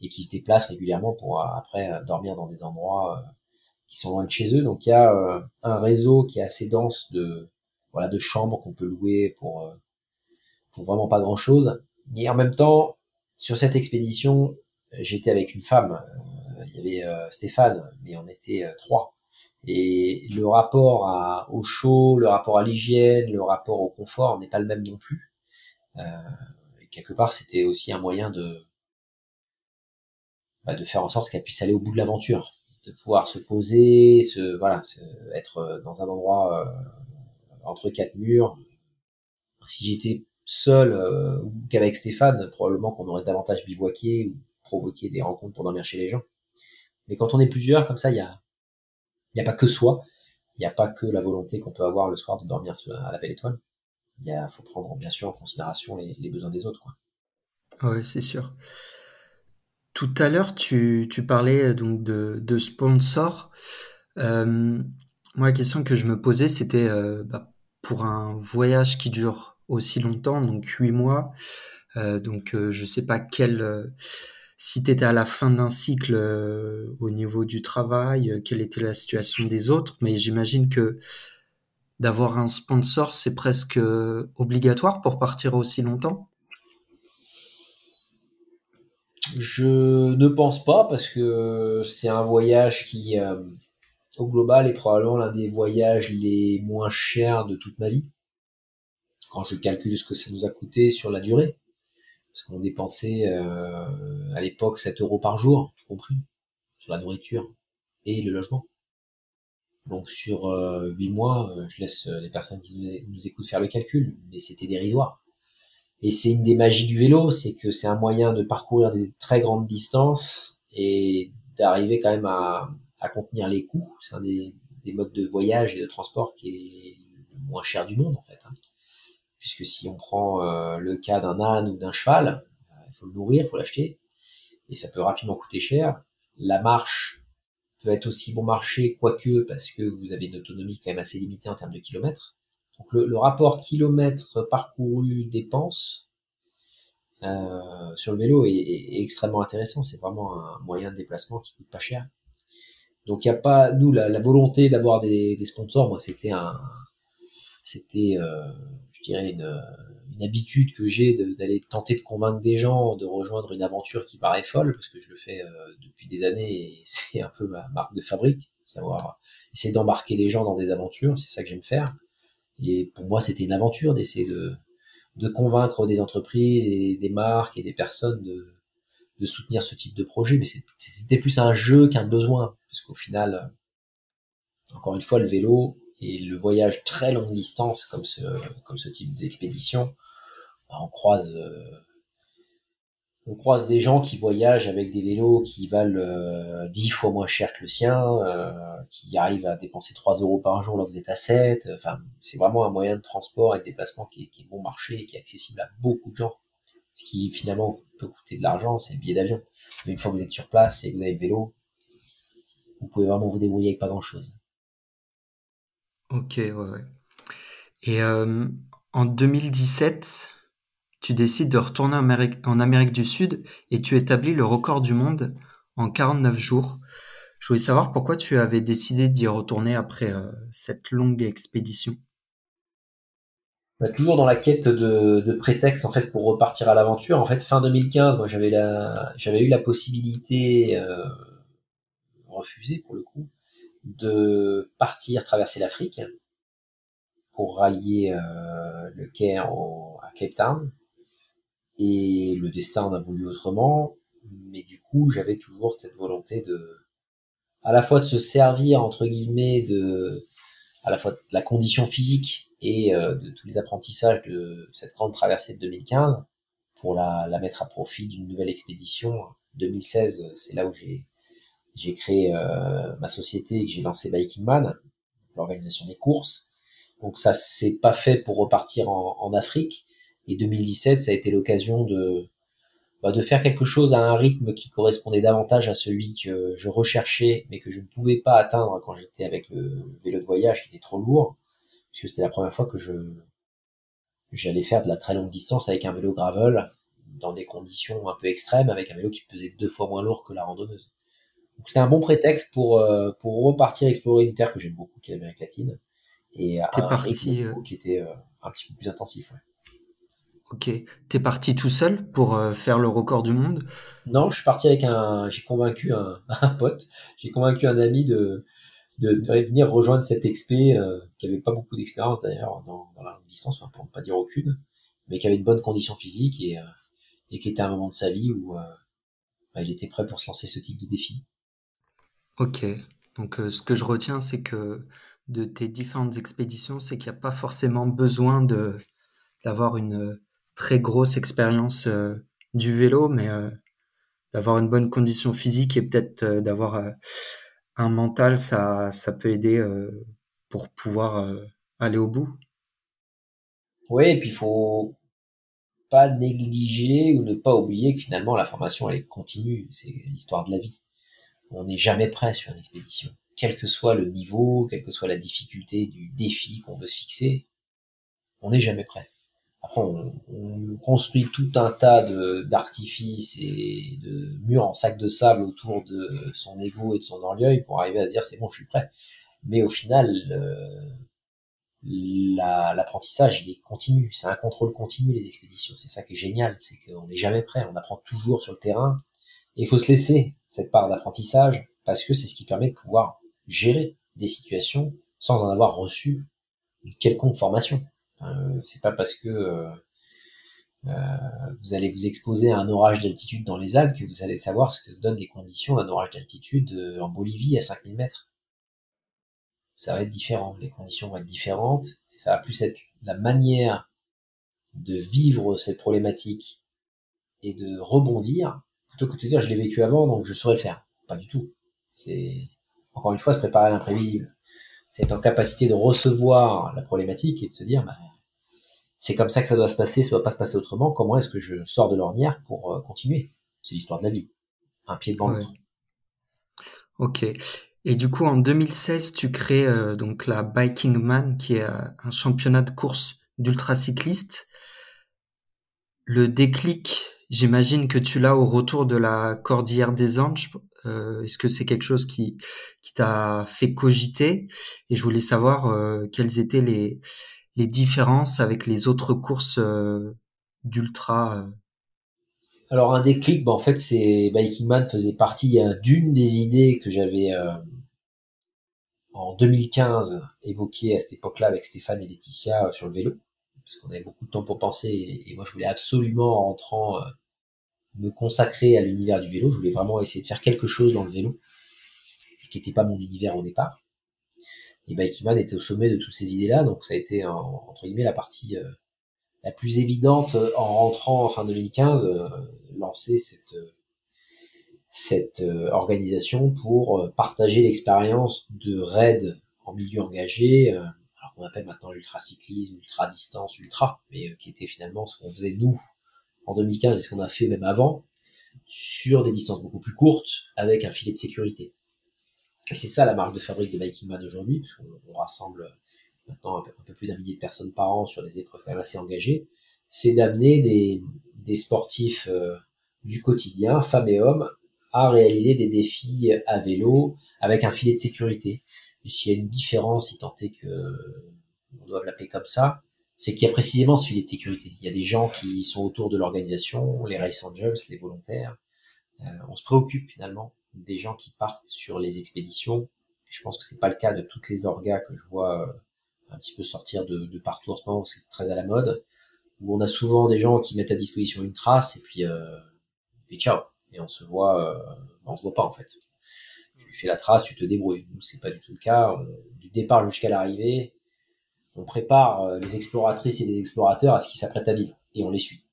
et qui se déplacent régulièrement pour euh, après euh, dormir dans des endroits euh, qui sont loin de chez eux. Donc il y a un réseau qui est assez dense de voilà de chambres qu'on peut louer pour pour vraiment pas grand chose. Et en même temps, sur cette expédition, j'étais avec une femme. Il y avait Stéphane, mais on était trois. Et le rapport au chaud, le rapport à l'hygiène, le rapport au confort n'est pas le même non plus. Euh, quelque part, c'était aussi un moyen de, bah, de faire en sorte qu'elle puisse aller au bout de l'aventure, de pouvoir se poser, se voilà, être euh, dans un endroit euh, entre quatre murs. Si j'étais seul euh, ou qu'avec Stéphane, probablement qu'on aurait davantage bivouaqué ou provoqué des rencontres pour dormir chez les gens. Mais quand on est plusieurs, comme ça, il y a, y a pas que soi, il n'y a pas que la volonté qu'on peut avoir le soir de dormir à la belle étoile. Il faut prendre bien sûr en considération les, besoins des autres. Quoi. Oui, c'est sûr. Tout à l'heure, tu, parlais euh, donc de, sponsors. Euh, moi, la question que je me posais, c'était euh, bah, pour un voyage qui dure aussi longtemps, donc huit mois. donc, je ne sais pas quel, si tu étais à la fin d'un cycle au niveau du travail, quelle était la situation des autres, mais j'imagine que d'avoir un sponsor, c'est presque obligatoire pour partir aussi longtemps. Je ne pense pas parce que c'est un voyage qui, euh, au global, est probablement l'un des voyages les moins chers de toute ma vie. Quand je calcule ce que ça nous a coûté sur la durée, parce qu'on dépensait euh, à l'époque 7 euros par jour, tout compris, sur la nourriture et le logement. Donc sur euh, 8 mois, euh, je laisse les personnes qui nous écoutent faire le calcul, mais c'était dérisoire. Et c'est une des magies du vélo, c'est que c'est un moyen de parcourir des très grandes distances et d'arriver quand même à, à, contenir les coûts. C'est un des, des, modes de voyage et de transport qui est le moins cher du monde en fait. Hein. Puisque si on prend euh, le cas d'un âne ou d'un cheval, euh, il faut le nourrir, il faut l'acheter, et ça peut rapidement coûter cher. La marche peut être aussi bon marché, quoique, parce que vous avez une autonomie quand même assez limitée en termes de kilomètres. Donc le, rapport kilomètre parcouru dépense euh, sur le vélo est, extrêmement intéressant. C'est vraiment un moyen de déplacement qui coûte pas cher. Donc il n'y a pas nous la, volonté d'avoir des, sponsors. Moi c'était un c'était dirais une, une habitude que j'ai d'aller tenter de convaincre des gens de rejoindre une aventure qui paraît folle parce que je le fais euh, depuis des années et c'est un peu ma marque de fabrique savoir essayer d'embarquer les gens dans des aventures c'est ça que j'aime faire. Et pour moi, c'était une aventure d'essayer de, de convaincre des entreprises et des marques et des personnes de, de soutenir ce type de projet, mais c'était plus un jeu qu'un besoin, parce qu'au final, encore une fois, le vélo et le voyage très longue distance comme ce, comme ce type d'expédition, bah, on croise, euh, on croise des gens qui voyagent avec des vélos qui valent euh, 10 fois moins cher que le sien, euh, qui arrivent à dépenser 3 euros par jour, là vous êtes à 7. Enfin, c'est vraiment un moyen de transport et de déplacement qui est, qui est bon marché et qui est accessible à beaucoup de gens. Ce qui finalement peut coûter de l'argent, c'est le billet d'avion. Mais une fois que vous êtes sur place et que vous avez le vélo, vous pouvez vraiment vous débrouiller avec pas grand chose. Ok, ouais, ouais. Et euh, en 2017, tu décides de retourner en Amérique, du Sud et tu établis le record du monde en 49 jours. Je voulais savoir pourquoi tu avais décidé d'y retourner après euh, cette longue expédition. Bah, toujours dans la quête de, de prétexte en fait pour repartir à l'aventure. En fait, fin 2015, moi j'avais la, j'avais eu la possibilité euh, refusée pour le coup de partir traverser l'Afrique pour rallier euh, le Caire à Cape Town. Et le destin en a voulu autrement, mais du coup j'avais toujours cette volonté de, à la fois de se servir entre guillemets de, à la fois de la condition physique et euh, de tous les apprentissages de cette grande traversée de 2015 pour la, la mettre à profit d'une nouvelle expédition. 2016, c'est là où j'ai j'ai créé euh, ma société et que j'ai lancé Biking Man, l'organisation des courses. Donc ça c'est pas fait pour repartir en, en, Afrique. Et 2017, ça a été l'occasion de bah, de faire quelque chose à un rythme qui correspondait davantage à celui que je recherchais, mais que je ne pouvais pas atteindre quand j'étais avec le vélo de voyage qui était trop lourd, puisque c'était la première fois que je j'allais faire de la très longue distance avec un vélo gravel dans des conditions un peu extrêmes, avec un vélo qui pesait deux fois moins lourd que la randonneuse. Donc c'était un bon prétexte pour, euh, pour repartir explorer une terre que j'aime beaucoup, qui est l'Amérique latine, et un parti, rythme euh, qui était euh, un petit peu plus intensif. Ouais. Ok. T'es parti tout seul pour euh, faire le record du monde? Non, je suis parti avec un. J'ai convaincu un, un pote, j'ai convaincu un ami de, de, de venir rejoindre cette expé euh, qui avait pas beaucoup d'expérience d'ailleurs dans, dans la longue distance, enfin, pour ne pas dire aucune, mais qui avait une bonne condition physique et, euh, et qui était à un moment de sa vie où bah, il était prêt pour se lancer ce type de défi. Ok. Donc euh, ce que je retiens, c'est que de tes différentes expéditions, c'est qu'il n'y a pas forcément besoin de d'avoir une très grosse expérience euh, du vélo, mais euh, d'avoir une bonne condition physique et peut-être euh, d'avoir euh, un mental, ça, ça peut aider euh, pour pouvoir euh, aller au bout. Oui, et puis faut pas négliger ou ne pas oublier que finalement la formation elle est continue, c'est l'histoire de la vie. On n'est jamais prêt sur une expédition, quel que soit le niveau, quelle que soit la difficulté du défi qu'on veut se fixer, on n'est jamais prêt. Après, on, on, construit tout un tas d'artifices et de murs en sac de sable autour de son ego et de son orgueil pour arriver à se dire c'est bon, je suis prêt. Mais au final, euh, l'apprentissage, il est continu. C'est un contrôle continu, les expéditions. C'est ça qui est génial, c'est qu'on n'est jamais prêt. On apprend toujours sur le terrain. Et il faut se laisser cette part d'apprentissage parce que c'est ce qui permet de pouvoir gérer des situations sans en avoir reçu une quelconque formation. Euh, c'est pas parce que euh, euh, vous allez vous exposer à un orage d'altitude dans les Alpes que vous allez savoir ce que donnent les conditions d'un orage d'altitude en Bolivie à 5000 mètres. Ça va être différent, les conditions vont être différentes, ça va plus être la manière de vivre cette problématique et de rebondir, plutôt que de te dire je l'ai vécu avant donc je saurais le faire. Pas du tout. C'est encore une fois se préparer à l'imprévisible c'est être en capacité de recevoir la problématique et de se dire, bah, c'est comme ça que ça doit se passer, ça doit pas se passer autrement. Comment est-ce que je sors de l'ornière pour euh, continuer? C'est l'histoire de la vie, un pied devant ouais. l'autre. Ok. Et du coup, en 2016, tu crées euh, donc la Biking Man, qui est euh, un championnat de course d'ultracyclistes. Le déclic, j'imagine que tu l'as au retour de la Cordillère des Andes, euh, Est-ce que c'est quelque chose qui, qui t'a fait cogiter? Et je voulais savoir euh, quelles étaient les, les différences avec les autres courses euh, d'ultra. euh? Alors un déclic, bah, en fait, c'est Biking Man faisait partie d'une des idées que j'avais euh, en 2015 évoquées à cette époque-là avec Stéphane et Laetitia euh, sur le vélo, parce qu'on avait beaucoup de temps pour penser et, moi je voulais absolument en rentrant me consacrer à l'univers du vélo. Je voulais vraiment essayer de faire quelque chose dans le vélo qui n'était pas mon univers au départ. Et Bikeman était au sommet de toutes ces idées-là, donc ça a été entre guillemets la partie euh, la plus évidente en rentrant en fin 2015, euh, lancer cette cette euh, organisation pour partager l'expérience de raid en milieu engagé, qu'on appelle maintenant l'ultracyclisme, ultra distance, ultra, mais qui était finalement ce qu'on faisait nous en 2015 et ce qu'on a fait même avant, sur des distances beaucoup plus courtes avec un filet de sécurité. Et c'est ça la marque de fabrique de Biking Man aujourd'hui, puisqu'on rassemble maintenant un peu, plus d'un millier de personnes par an sur des épreuves quand même assez engagées, c'est d'amener des, des, sportifs euh, du quotidien, femmes et hommes, à réaliser des défis à vélo avec un filet de sécurité. Et s'il y a une différence, si tant est que on doit l'appeler comme ça, c'est qu'il y a précisément ce filet de sécurité. Il y a des gens qui sont autour de l'organisation, les Race Angels, les volontaires. Euh, on se préoccupe finalement des gens qui partent sur les expéditions. je pense que c'est pas le cas de toutes les orgas que je vois euh, un petit peu sortir de, partout en ce moment, c'est très à la mode, où on a souvent des gens qui mettent à disposition une trace et puis, euh, et ciao. Et on se voit, euh, on se voit pas en fait. Tu fais la trace, tu te débrouilles. C'est pas du tout le cas. du départ jusqu'à l'arrivée, on prépare euh, les exploratrices et les explorateurs à ce qu'ils s'apprêtent à vivre et on les suit.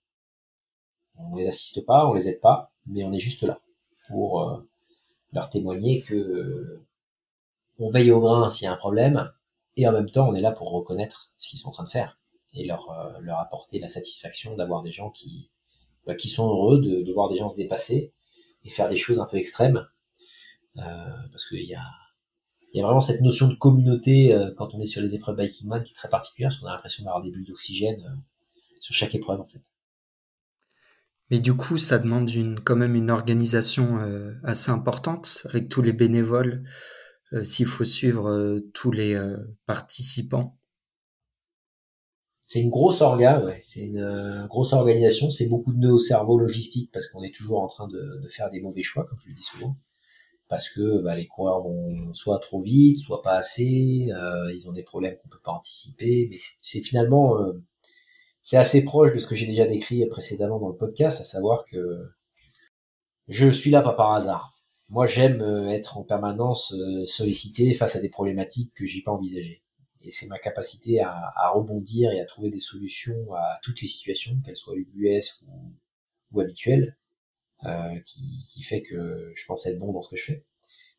On les assiste pas, on les aide pas, mais on est juste là pour euh, leur témoigner que euh, on veille au grain s'il y a un problème et en même temps on est là pour reconnaître ce qu'ils sont en train de faire et leur leur apporter la satisfaction d'avoir des gens qui bah, sont heureux de, voir des gens se dépasser et faire des choses un peu extrêmes parce qu'il y a il y a vraiment cette notion de communauté euh, quand on est sur les épreuves Biking Man qui est très particulière, parce qu'on a l'impression d'avoir des bulles d'oxygène euh, sur chaque épreuve en fait. Mais du coup, ça demande une, quand même une organisation euh, assez importante avec tous les bénévoles, s'il faut suivre tous les participants. C'est une grosse orga, ouais. C'est une grosse organisation. C'est beaucoup de nœuds au cerveau logistique parce qu'on est toujours en train de, de, faire des mauvais choix, comme je le dis souvent parce que bah, les coureurs vont soit trop vite, soit pas assez, euh, ils ont des problèmes qu'on peut pas anticiper, mais c'est finalement euh, c'est assez proche de ce que j'ai déjà décrit précédemment dans le podcast, à savoir que je suis là pas par hasard. Moi, j'aime euh, être en permanence sollicité face à des problématiques que j'ai pas envisagées. Et c'est ma capacité à, à, rebondir et à trouver des solutions à toutes les situations, qu'elles soient UBS ou, ou habituelles, euh, qui, qui, fait que je pense être bon dans ce que je fais.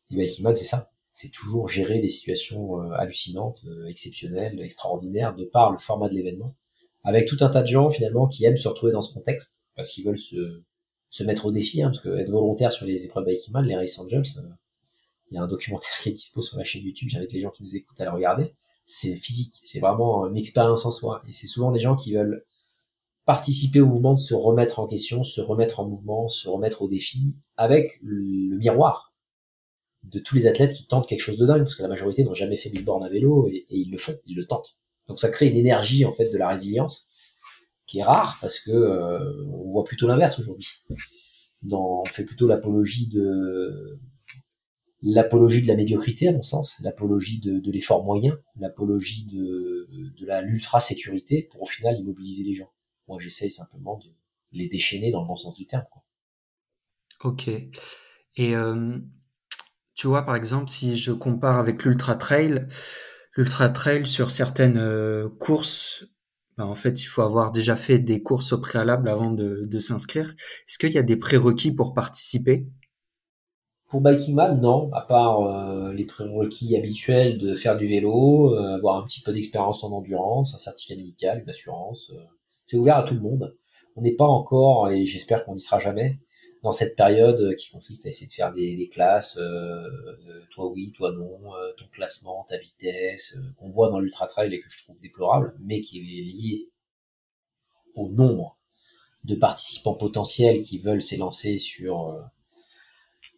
Et ben, c'est ça. C'est toujours gérer des situations euh, hallucinantes, euh, exceptionnelles, extraordinaires, de par le format de l'événement. Avec tout un tas de gens, finalement, qui aiment se retrouver dans ce contexte, parce qu'ils veulent se, se mettre au défi, hein, parce que être volontaire sur les épreuves Biking les Race Angels, il y a un documentaire qui est dispo sur la chaîne YouTube, j'invite les gens qui nous écoutent à le regarder. C'est physique, c'est vraiment une expérience en soi. Et c'est souvent des gens qui veulent participer au mouvement de se remettre en question, se remettre en mouvement, se remettre au défi, avec le miroir de tous les athlètes qui tentent quelque chose de dingue, parce que la majorité n'ont jamais fait billboard à vélo et, ils le font, ils le tentent. Donc ça crée une énergie en fait de la résilience qui est rare parce que euh, on voit plutôt l'inverse aujourd'hui. on fait plutôt l'apologie de l'apologie de la médiocrité à mon sens, l'apologie de, de l'effort moyen, l'apologie de, de la l'ultra sécurité pour au final immobiliser les gens. Moi, j'essaye simplement de les déchaîner dans le bon sens du terme. Quoi. Ok. Et euh, tu vois, par exemple, si je compare avec l'ultra trail, l'ultra trail sur certaines euh, courses, ben, en fait, il faut avoir déjà fait des courses au préalable avant de, de s'inscrire. Est-ce qu'il y a des prérequis pour participer? Pour Biking Man, non, à part euh, les prérequis habituels de faire du vélo, avoir un petit peu d'expérience en endurance, un certificat médical, une assurance, c'est ouvert à tout le monde. On n'est pas encore, et j'espère qu'on n'y sera jamais, dans cette période qui consiste à essayer de faire des, classes, euh, euh, toi oui, toi non, euh, ton classement, ta vitesse, qu'on voit dans l'ultra trail et que je trouve déplorable, mais qui est lié au nombre de participants potentiels qui veulent s'élancer sur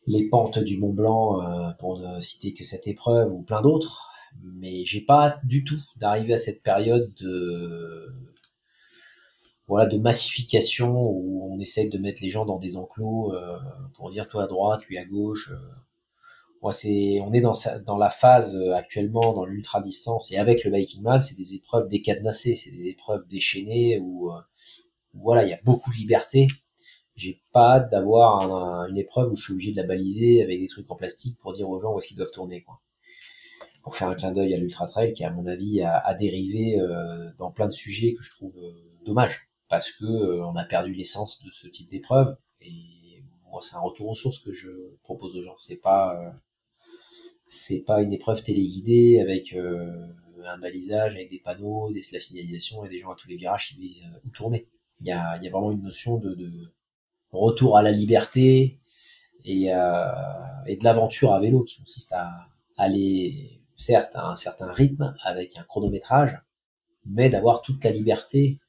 les pentes du Mont Blanc, pour ne citer que cette épreuve ou plein d'autres. Mais j'ai pas du tout d'arriver à cette période de voilà de massification où on essaie de mettre les gens dans des enclos euh, pour dire toi à droite, lui à gauche. Euh. On est dans la phase euh, actuellement dans l'ultra distance et avec le biking man, c'est des épreuves décadenassées, c'est des épreuves déchaînées où, voilà il y a beaucoup de liberté, j'ai pas hâte d'avoir une épreuve où je suis obligé de la baliser avec des trucs en plastique pour dire aux gens où est-ce qu'ils doivent tourner. Quoi. Pour faire un clin d'œil à l'Ultra Trail qui, à mon avis, a, dérivé euh, dans plein de sujets que je trouve euh, dommage parce que euh, on a perdu l'essence de ce type d'épreuve. Et moi, c'est un retour aux sources que je propose aux gens. C'est pas c'est pas une épreuve téléguidée avec un balisage, avec des panneaux, des, la signalisation et des gens à tous les virages qui disent où tourner. Il y a, il y a vraiment une notion de, de retour à la liberté et, euh, et de l'aventure à vélo qui consiste à aller certes à un certain rythme avec un chronométrage, mais d'avoir toute la liberté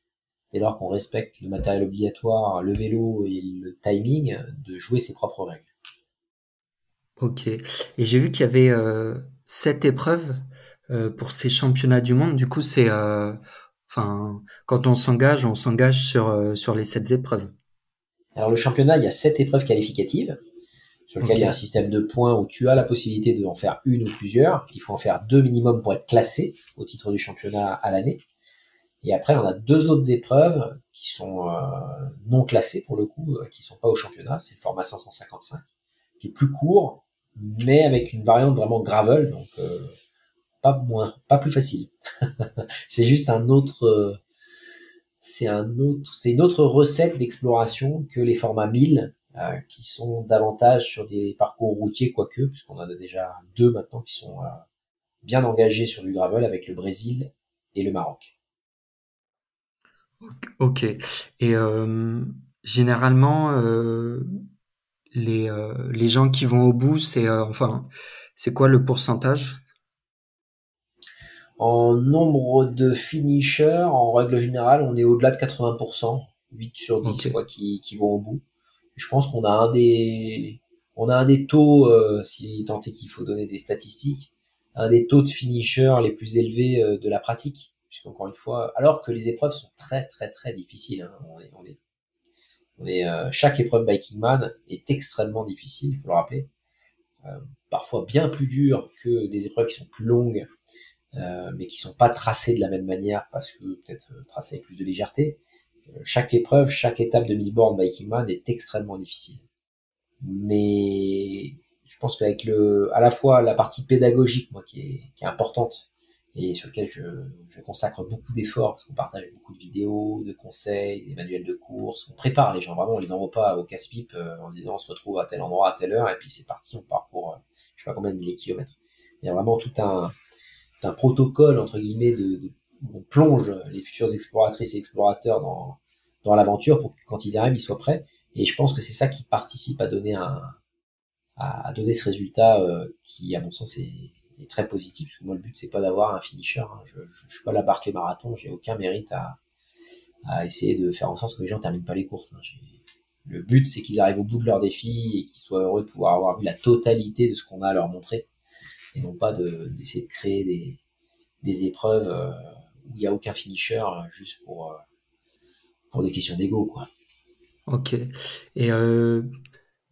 dès lors qu'on respecte le matériel obligatoire, le vélo et le timing, de jouer ses propres règles. Ok. Et j'ai vu qu'il y avait euh, sept épreuves euh, pour ces championnats du monde. Du coup, c'est, euh, enfin, quand on s'engage, on s'engage sur sur les sept épreuves. Alors le championnat, il y a sept épreuves qualificatives sur lesquelles il y a un système de points où tu as la possibilité d'en faire une ou plusieurs. Il faut en faire deux minimum pour être classé au titre du championnat à l'année. Et après, on a deux autres épreuves qui sont euh, non classées pour le coup, euh, qui sont pas au championnat. C'est le format 555, qui est plus court, mais avec une variante vraiment gravel, donc euh, pas moins, pas plus facile. c'est juste un autre, c'est un autre, c'est une autre recette d'exploration que les formats 1000 euh, qui sont davantage sur des parcours routiers, quoique, puisqu'on en a déjà deux maintenant qui sont euh, bien engagés sur du gravel avec le Brésil et le Maroc. Ok. Et euh, généralement, les, les gens qui vont au bout, c'est enfin, c'est quoi le pourcentage? En nombre de finishers, en règle générale, on est au-delà de 80%, 8 sur 10 quoi, qui, qui vont au bout je pense qu'on a un des, on a un des taux, euh, si tant est qu'il faut donner des statistiques, un des taux de finisher les plus élevés euh, de la pratique. Puisqu'encore une fois, alors que les épreuves sont très très très difficiles, hein, on est, euh, chaque épreuve Biking Man est extrêmement difficile, il faut le rappeler. parfois bien plus dur que des épreuves qui sont plus longues, mais qui sont pas tracées de la même manière parce que peut-être tracées avec plus de légèreté chaque épreuve, chaque étape de Milborn Biking Man est extrêmement difficile. Mais je pense qu'avec le, à la fois la partie pédagogique, moi, qui est importante et sur laquelle je, je consacre beaucoup d'efforts parce qu'on partage beaucoup de vidéos, de conseils, des manuels de course, on prépare les gens vraiment, on les envoie pas au casse-pipe euh, en disant on se retrouve à tel endroit à telle heure et puis c'est parti, on part pour euh, je sais pas combien de milliers de kilomètres. Il y a vraiment tout un, un protocole entre guillemets de, de on plonge les futures exploratrices et explorateurs dans, dans l'aventure pour que quand ils arrivent, ils soient prêts. Et je pense que c'est ça qui participe à donner un, à, donner ce résultat euh, qui, à mon sens, est, est, très positif. Parce que moi, le but, c'est pas d'avoir un finisher. Hein. Je, suis pas la Barclay Marathon. J'ai aucun mérite à, à essayer de faire en sorte que les gens terminent pas les courses. Hein. Le but, c'est qu'ils arrivent au bout de leur défi et qu'ils soient heureux de pouvoir avoir vu la totalité de ce qu'on a à leur montrer. Et non pas d'essayer de, créer des, des épreuves euh, où il n'y a aucun finisher euh, juste pour, euh, pour des questions d'ego. Quoi. Ok. Et euh,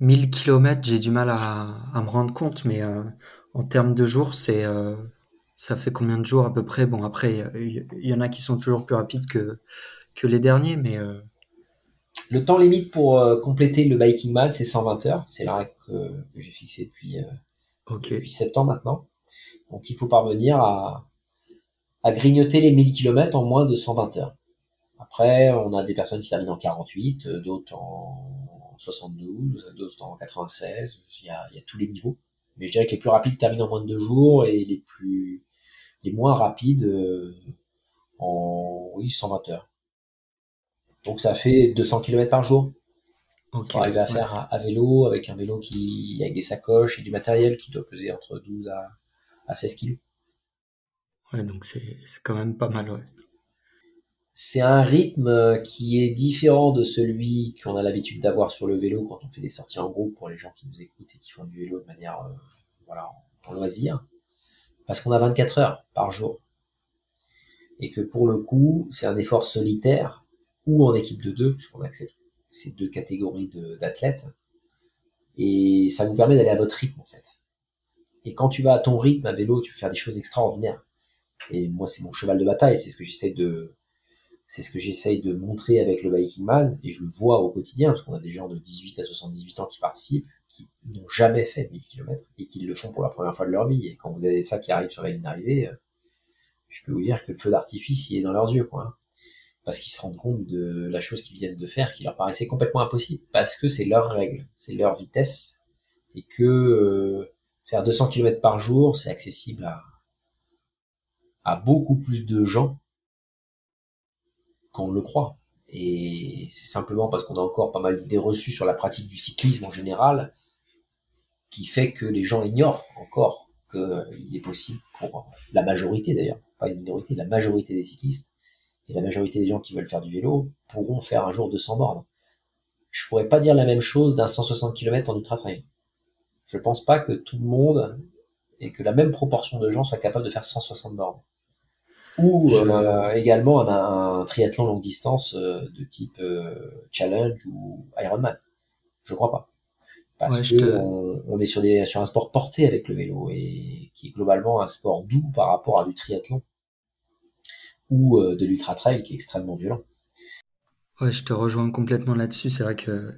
1000 km, j'ai du mal à, à, me rendre compte, mais euh, en termes de jours, c'est ça fait combien de jours à peu près? Bon, après, il y, en a qui sont toujours plus rapides que, que les derniers, mais. Le temps limite pour compléter le Biking Man, c'est 120 heures. C'est la règle que, j'ai fixée depuis, depuis 7 ans maintenant. Donc il faut parvenir à, à grignoter les 1000 km en moins de 120 heures. Après, on a des personnes qui terminent en 48, euh, d'autres en 72, d'autres en 96. Il y, a, il y a tous les niveaux. Mais je dirais que les plus rapides terminent en moins de deux jours et les plus, les moins rapides euh, en oui, 120 heures. Donc ça fait 200 km par jour. Okay, pour arriver à faire à, vélo, avec un vélo qui, avec des sacoches et du matériel qui doit peser entre 12 à, à 16 kg. Ouais, donc c'est quand même pas mal, ouais. C'est un rythme euh, qui est différent de celui qu'on a l'habitude d'avoir sur le vélo quand on fait des sorties en groupe pour les gens qui nous écoutent et qui font du vélo de manière, euh, voilà, en loisir. Parce qu'on a 24 heures par jour. Et que pour le coup, c'est un effort solitaire ou en équipe de deux, puisqu'on accepte ces deux catégories d'athlètes. Et ça vous permet d'aller à votre rythme, en fait. Et quand tu vas à ton rythme à vélo, tu peux faire des choses extraordinaires. Et moi, c'est mon cheval de bataille, c'est ce que j'essaie de, C'est ce que j'essaye de montrer avec le Biking Man, et je le vois au quotidien, parce qu'on a des gens de 18 à 78 ans qui participent, qui n'ont jamais fait 1000 km, et qui le font pour la première fois de leur vie. Et quand vous avez ça qui arrive sur la ligne d'arrivée, euh, je peux vous dire que le feu d'artifice, il est dans leurs yeux, quoi. Hein. Parce qu'ils se rendent compte de la chose qu'ils viennent de faire, qui leur paraissait complètement impossible, parce que c'est leur règle, c'est leur vitesse, et que euh, faire 200 km par jour, c'est accessible à beaucoup plus de gens qu'on le croit. Et c'est simplement parce qu'on a encore pas mal d'idées reçues sur la pratique du cyclisme en général qui fait que les gens ignorent encore qu'il est possible pour la majorité d'ailleurs, pas une minorité, la majorité des cyclistes et la majorité des gens qui veulent faire du vélo pourront faire un jour 200 bornes. Je pourrais pas dire la même chose d'un 160 km en ultra trail. Je pense pas que tout le monde et que la même proportion de gens soit capable de faire 160 bornes ou euh, également un, un, triathlon longue distance euh, de type euh, challenge ou Ironman. Je crois pas. Parce que on, est sur, des, sur un sport porté avec le vélo et qui est globalement un sport doux par rapport à du triathlon ou de l'ultra trail qui est extrêmement violent. Ouais, je te rejoins complètement là-dessus. C'est vrai que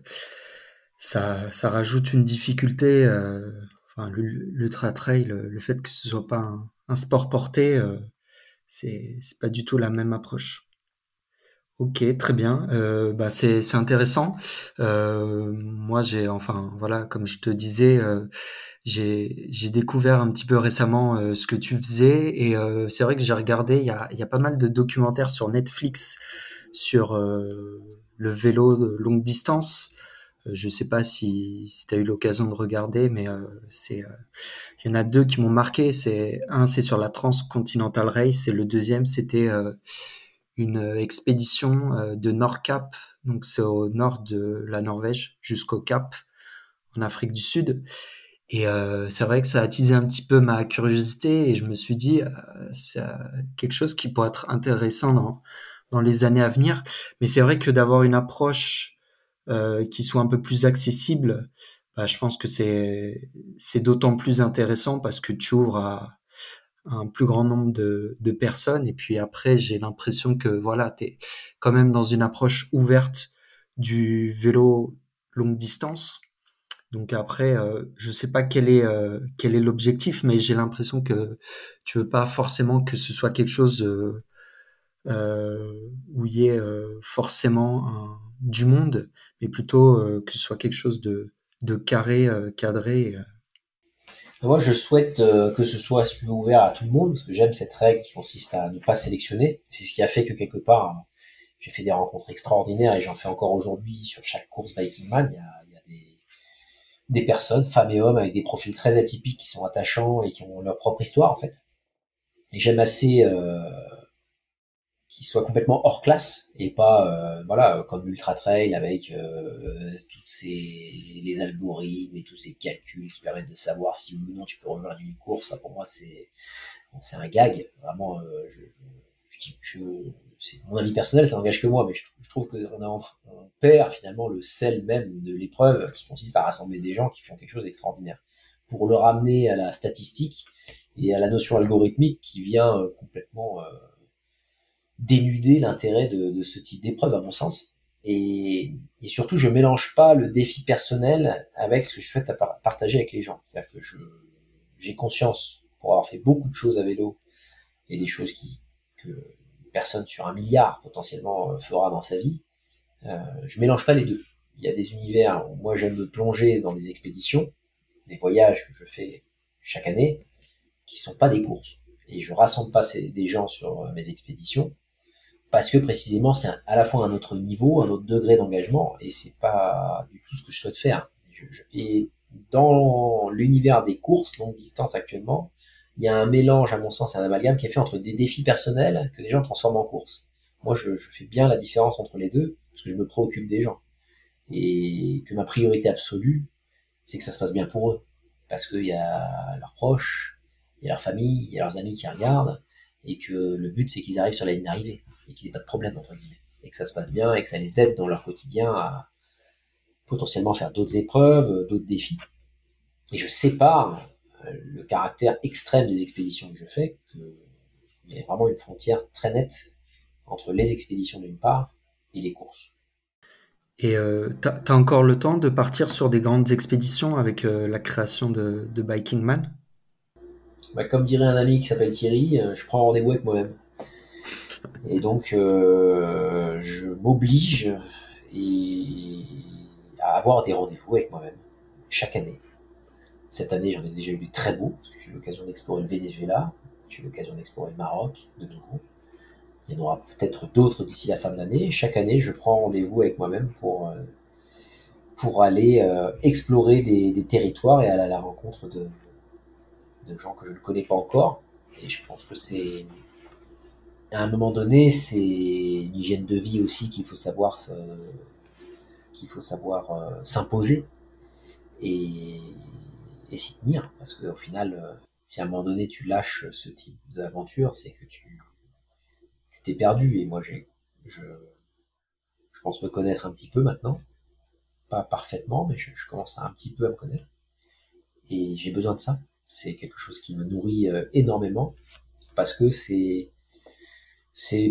ça, ça rajoute une difficulté. Euh, enfin, l'ultra trail, le, fait que ce soit pas un, un sport porté, euh, c'est pas du tout la même approche. Ok, très bien. Euh, bah c'est c'est intéressant. Euh, moi, j'ai enfin voilà, comme je te disais, euh, j'ai j'ai découvert un petit peu récemment euh, ce que tu faisais et c'est vrai que j'ai regardé. Il y a il y a pas mal de documentaires sur Netflix sur le vélo de longue distance. Je sais pas si, si tu as eu l'occasion de regarder, mais euh, c'est euh, il y en a deux qui m'ont marqué. C'est un, c'est sur la Transcontinental Race, et le deuxième, c'était euh, une expédition de Nordkap, donc c'est au nord de la Norvège jusqu'au Cap, en Afrique du Sud. Et euh, c'est vrai que ça a attisé un petit peu ma curiosité et je me suis dit, euh, c'est quelque chose qui pourrait être intéressant dans, dans les années à venir. Mais c'est vrai que d'avoir une approche euh, qui soit un peu plus accessible, bah, je pense que c'est d'autant plus intéressant parce que tu ouvres à, un plus grand nombre de, de personnes. Et puis après j'ai l'impression que voilà tu es quand même dans une approche ouverte du vélo longue distance. Donc après euh, je sais pas quel est euh, quel est l'objectif mais j'ai l'impression que tu veux pas forcément que ce soit quelque chose euh, euh où il y ait forcément un, du monde, mais plutôt euh, que ce soit quelque chose de, de carré, euh, cadré. Euh. Moi, je souhaite que ce soit ouvert à tout le monde, parce que j'aime cette règle qui consiste à ne pas sélectionner. C'est ce qui a fait que quelque part, j'ai fait des rencontres extraordinaires et j'en fais encore aujourd'hui sur chaque course Biking Man. Il y a, des, personnes, femmes et hommes, avec des profils très atypiques qui sont attachants et qui ont leur propre histoire, en fait. Et j'aime assez qui soit complètement hors classe et pas euh, voilà comme l'ultra trail avec euh, toutes ces les algorithmes et tous ces calculs qui permettent de savoir si ou non tu peux rejoindre une course. pour moi c'est c'est un gag vraiment. Euh, je, je, je, c'est mon avis personnel, ça n'engage que moi, mais je, je trouve qu'on on perd finalement le sel même de l'épreuve qui consiste à rassembler des gens qui font quelque chose d'extraordinaire pour le ramener à la statistique et à la notion algorithmique qui vient complètement dénuder l'intérêt de, ce type d'épreuve, à mon sens. Et, surtout, je mélange pas le défi personnel avec ce que je souhaite partager avec les gens. C'est-à-dire que je, j'ai conscience, pour avoir fait beaucoup de choses à vélo, et des choses qui, que personne sur un milliard potentiellement euh, fera dans sa vie, euh, je mélange pas les deux. Il y a des univers où moi j'aime me plonger dans des expéditions, des voyages que je fais chaque année, qui sont pas des courses. Et je rassemble pas des gens sur euh, mes expéditions parce que précisément c'est à la fois un autre niveau, un autre degré d'engagement, et c'est pas du tout ce que je souhaite faire. et dans l'univers des courses longue distance actuellement, il y a un mélange, à mon sens, un amalgame qui est fait entre des défis personnels que les gens transforment en courses. Moi, je, je fais bien la différence entre les deux, parce que je me préoccupe des gens. Et que ma priorité absolue, c'est que ça se passe bien pour eux. Parce qu'il y a leurs proches, il y a leur famille, il y a leurs amis qui regardent, et que le but, c'est qu'ils arrivent sur la ligne d'arrivée et qu'ils n'aient pas de problème, entre guillemets. Et que ça se passe bien et que ça les aide dans leur quotidien à potentiellement faire d'autres épreuves, euh, d'autres défis. Et je sépare euh, le caractère extrême des expéditions que je fais, qu'il y a vraiment une frontière très nette entre les expéditions d'une part et les courses. Et euh, tu as, encore le temps de partir sur des grandes expéditions avec euh, la création de, de Biking Man? Bah, Comme dirait un ami qui s'appelle Thierry, euh, je prends rendez-vous avec moi-même. Et donc, euh, je m'oblige à avoir des rendez-vous avec moi-même chaque année. Cette année, j'en ai déjà eu des très beaux, parce que j'ai eu l'occasion d'explorer le Venezuela, j'ai eu l'occasion d'explorer le Maroc, de nouveau. Il y en aura peut-être d'autres d'ici la fin de l'année. Chaque année, je prends rendez-vous avec moi-même pour, euh, pour aller explorer des, territoires et aller à la rencontre de, de gens que je ne connais pas encore. Et je pense que c'est, à un moment donné, c'est une hygiène de vie aussi qu'il faut savoir, qu'il faut savoir euh, s'imposer et, s'y tenir. Parce qu'au final, si à un moment donné tu lâches ce type d'aventure, c'est que tu, t'es perdu. Et moi, je, je pense me connaître un petit peu maintenant. Pas parfaitement, mais je, commence un petit peu à me connaître. Et j'ai besoin de ça. C'est quelque chose qui me nourrit euh, énormément parce que c'est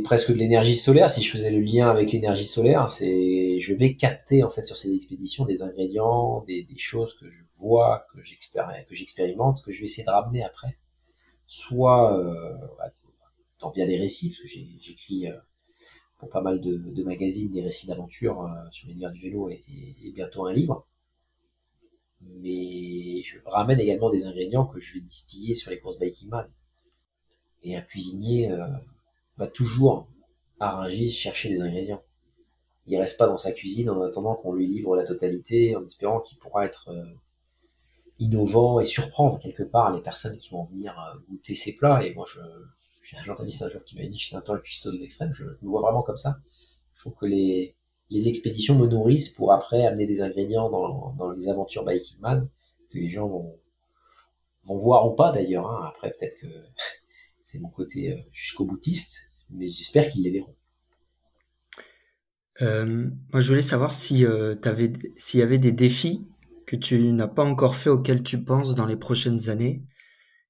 presque de l'énergie solaire. Si je faisais le lien avec l'énergie solaire, c'est je vais capter en fait sur ces expéditions des ingrédients, des, choses que je vois, que j'expérimente, que je vais essayer de ramener après, soit euh, tant via des récits, parce que j'écris euh, pour pas mal de, magazines des récits d'aventure sur l'univers du vélo et, bientôt un livre. Mais je ramène également des ingrédients que je vais distiller sur les courses Biking Man. Et un cuisinier euh, va toujours à Rungis chercher des ingrédients. Il reste pas dans sa cuisine en attendant qu'on lui livre la totalité, en espérant qu'il pourra être innovant et surprendre quelque part les personnes qui vont venir goûter ses plats. Et moi, je, j'ai un journaliste un jour qui m'avait dit que j'étais un peu un cuistot de l'extrême, je me vois vraiment comme ça. Je trouve que les, les expéditions me nourrissent pour après amener des ingrédients dans, dans les aventures Biking Man que les gens vont, vont voir ou pas d'ailleurs. Hein. Après, peut-être que c'est mon côté euh, jusqu'au boutiste, mais j'espère qu'ils les verront. Euh, moi, je voulais savoir si euh, s'il y avait des défis que tu n'as pas encore fait auxquels tu penses dans les prochaines années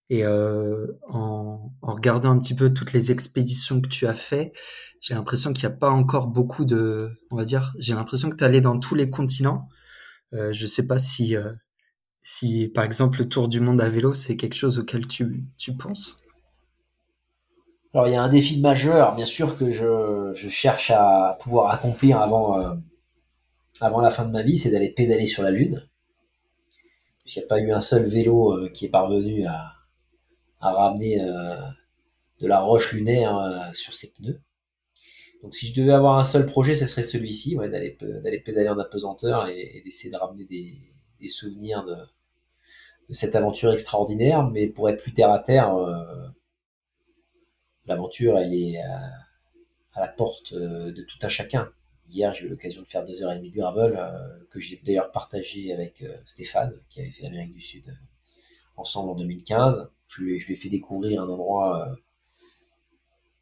et euh, en, en, regardant un petit peu toutes les expéditions que tu as fait, j'ai l'impression qu'il n'y a pas encore beaucoup de, on va dire, j'ai l'impression que tu allé dans tous les continents. Euh, je sais pas si, euh, si par exemple le tour du monde à vélo, c'est quelque chose auquel tu, tu penses. Alors il y a un défi majeur, bien sûr que je, je cherche à pouvoir accomplir avant, euh, avant la fin de ma vie, c'est d'aller pédaler sur la Lune. Il n'y a pas eu un seul vélo euh, qui est parvenu à, à ramener euh, de la roche lunaire euh, sur ses pneus. Donc si je devais avoir un seul projet, ce serait celui-ci, ouais, d'aller pédaler en apesanteur et, d'essayer de ramener des, des souvenirs de, de, cette aventure extraordinaire. Mais pour être plus terre à terre, euh, l'aventure elle est à, à, la porte de tout à chacun. Hier, j'ai eu l'occasion de faire deux heures et demie de gravel que j'ai d'ailleurs partagé avec Stéphane qui avait fait l'Amérique du Sud ensemble en 2015. Je lui, ai fait découvrir un endroit euh,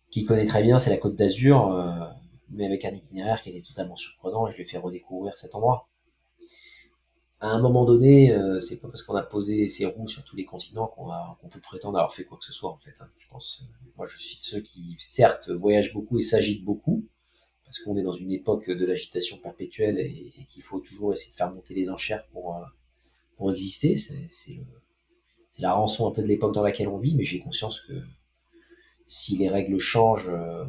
qu'il connaît très bien, c'est la Côte d'Azur, euh, mais avec un itinéraire qui était totalement surprenant et je lui ai fait redécouvrir cet endroit. À un moment donné, euh, c'est pas parce qu'on a posé ses roues sur tous les continents qu'on peut prétendre avoir fait quoi que ce soit en fait. Hein. Je pense, moi je suis de ceux qui certes voyagent beaucoup et s'agitent beaucoup, parce qu'on est dans une époque de l'agitation perpétuelle et, qu'il faut toujours essayer de faire monter les enchères pour, exister. C'est la rançon un peu de l'époque dans laquelle on vit, mais j'ai conscience que si les règles changent, euh,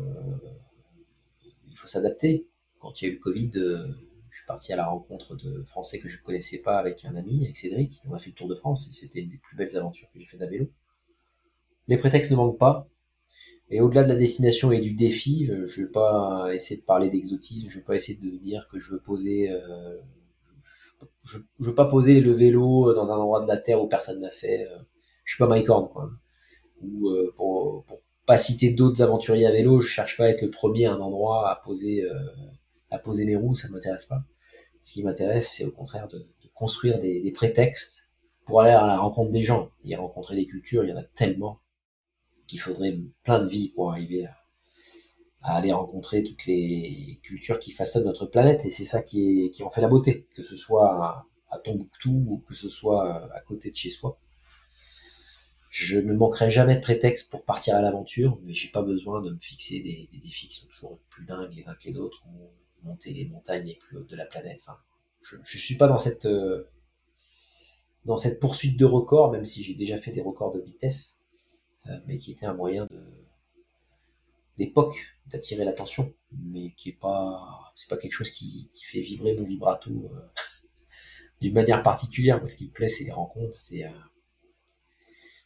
il faut s'adapter. Quand il y a eu le Covid, euh, je suis parti à la rencontre de Français que je ne connaissais pas avec un ami, avec Cédric. On a fait le Tour de France et c'était une des plus belles aventures que j'ai fait à vélo. Les prétextes ne manquent pas. Et au-delà de la destination et du défi, euh, je ne vais pas essayer de parler d'exotisme, je ne vais pas essayer de dire que je veux poser je, je veux pas poser le vélo dans un endroit de la terre où personne n'a fait. Euh, je suis pas Mike Horn, quoi. Ou euh, pour, pour pas citer d'autres aventuriers à vélo, je cherche pas à être le premier à un endroit à poser euh, à poser mes roues, ça m'intéresse pas. Ce qui m'intéresse, c'est au contraire de, construire des, prétextes pour aller à la rencontre des gens et rencontrer des cultures. Il y en a tellement qu'il faudrait plein de vie pour arriver à, à aller rencontrer toutes les cultures qui façonnent notre planète et c'est ça qui, en fait la beauté, que ce soit à, Tombouctou ou que ce soit à côté de chez soi. je ne manquerai jamais de prétexte pour partir à l'aventure, mais j'ai pas besoin de me fixer des, défis qui sont toujours plus dingues les uns que les autres, ou monter les montagnes les plus hautes de la planète. Je, je suis pas dans cette euh, dans poursuite de records, même si j'ai déjà fait des records de vitesse, euh, mais qui était un moyen de d'époque d'attirer l'attention, mais qui est pas c'est pas quelque chose qui, fait vibrer mon vibrato euh, d'une manière particulière. Moi, ce qui me plaît, c'est les rencontres, c'est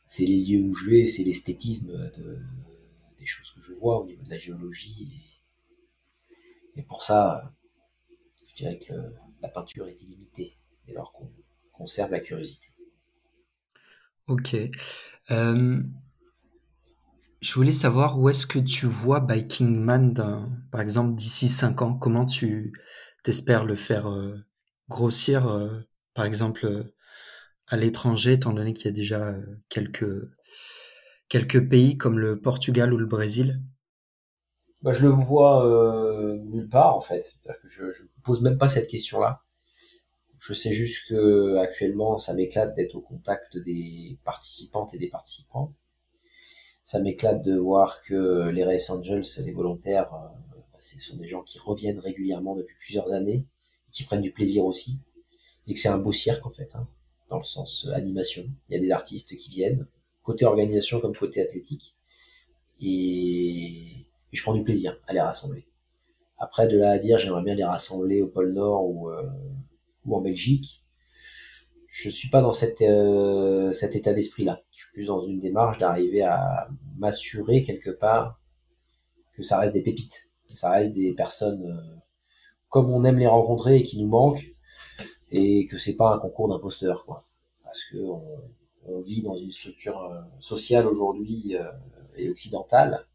c'est les lieux où je vais, c'est l'esthétisme des choses que je vois au niveau de la géologie. Et, pour ça, je dirais que la peinture est illimitée, dès lors qu'on conserve la curiosité. Ok. Euh, je voulais savoir où est-ce que tu vois Biking Man, par exemple, d'ici 5 ans? Comment tu t'espères le faire euh, grossir, euh, par exemple, à l'étranger, étant donné qu'il y a déjà euh, quelques, quelques pays comme le Portugal ou le Brésil? Bah, Je le vois euh, nulle part en fait. Que je ne pose même pas cette question-là. Je sais juste que actuellement, ça m'éclate d'être au contact des participantes et des participants. Ça m'éclate de voir que les Race Angels, les volontaires, euh, bah, ce sont des gens qui reviennent régulièrement depuis plusieurs années, qui prennent du plaisir aussi, et que c'est un beau cirque en fait. Hein dans le sens euh, animation. Il y a des artistes qui viennent, côté organisation comme côté athlétique, et, je prends du plaisir à les rassembler. Après, de là à dire, j'aimerais bien les rassembler au pôle Nord ou, euh, ou en Belgique, je suis pas dans cette, euh, cet état d'esprit-là. Plus dans une démarche d'arriver à m'assurer quelque part que ça reste des pépites, que ça reste des personnes comme on aime les rencontrer et qui nous manquent, et que c'est pas un concours d'imposteurs, quoi. Parce que on, vit dans une structure euh, sociale aujourd'hui euh, et occidentale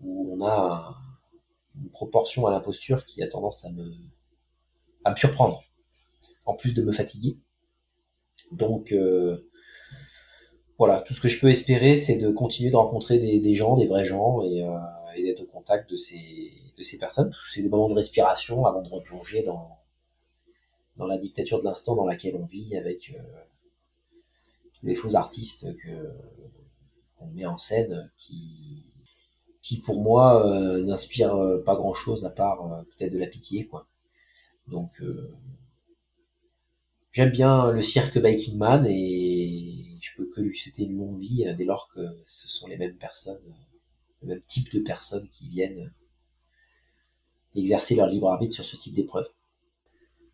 où on a une proportion à l'imposture qui a tendance à me, à me surprendre, en plus de me fatiguer. Donc euh, voilà, tout ce que je peux espérer, c'est de continuer de rencontrer des, gens, des vrais gens, et, et d'être au contact de ces, de ces personnes, c'est des moments de respiration avant de replonger dans, dans la dictature de l'instant dans laquelle on vit avec euh, tous les faux artistes qu'on met en scène qui qui pour moi euh, n'inspirent euh, pas grand chose à part peut-être de la pitié quoi. Donc j'aime bien le cirque Biking Man et je peux que lui souhaiter une longue vie dès lors que ce sont les mêmes personnes le même type de personnes qui viennent exercer leur libre arbitre sur ce type d'épreuve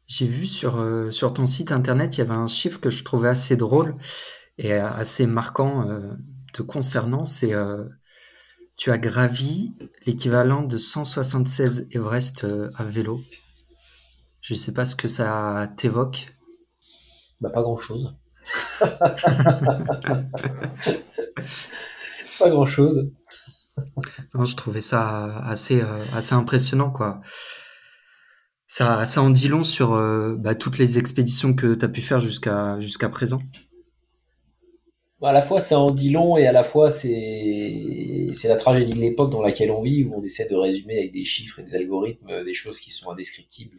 j'ai vu sur, euh, sur ton site internet, il y avait un chiffre que je trouvais assez drôle et assez marquant euh, te concernant. C'est euh, tu as gravi l'équivalent de 176 Everest à vélo. Je ne sais pas ce que ça t'évoque. Bah, pas grand chose. pas grand chose. non, je trouvais ça assez, assez impressionnant, quoi. Ça, ça en dit long sur euh, bah, toutes les expéditions que tu as pu faire jusqu'à jusqu'à présent À la fois, ça en dit long et à la fois, c'est la tragédie de l'époque dans laquelle on vit, où on essaie de résumer avec des chiffres et des algorithmes euh, des choses qui sont indescriptibles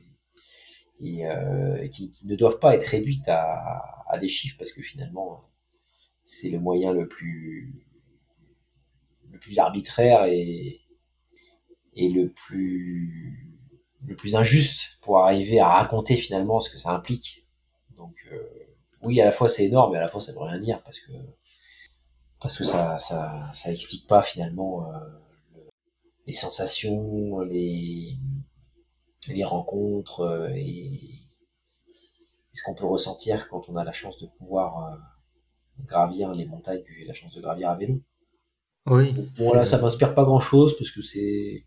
et, euh, qui, ne doivent pas être réduites à, à des chiffres parce que finalement, c'est le moyen le plus, le plus arbitraire et, et le plus le plus injuste pour arriver à raconter finalement ce que ça implique. Donc euh, oui, à la fois c'est énorme, mais à la fois ça veut rien dire parce que parce que ça ça, ça explique pas finalement euh, les sensations, les les rencontres euh, et, ce qu'on peut ressentir quand on a la chance de pouvoir gravir les montagnes que j'ai la chance de gravir à vélo. Oui. Bon, ça m'inspire pas grand chose parce que c'est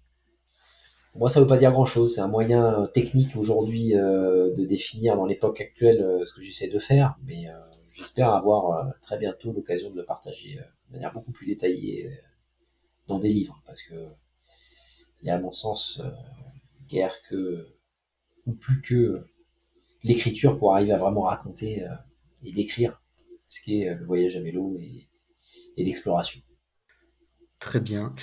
moi, ça veut pas dire grand-chose. C'est un moyen technique aujourd'hui euh, de définir dans l'époque actuelle euh, ce que j'essaie de faire, mais euh, j'espère avoir très bientôt l'occasion de le partager de manière beaucoup plus détaillée dans des livres, parce que il y a à mon sens guère que ou plus que l'écriture pour arriver à vraiment raconter et décrire ce qu'est le voyage à vélo et, l'exploration. Très bien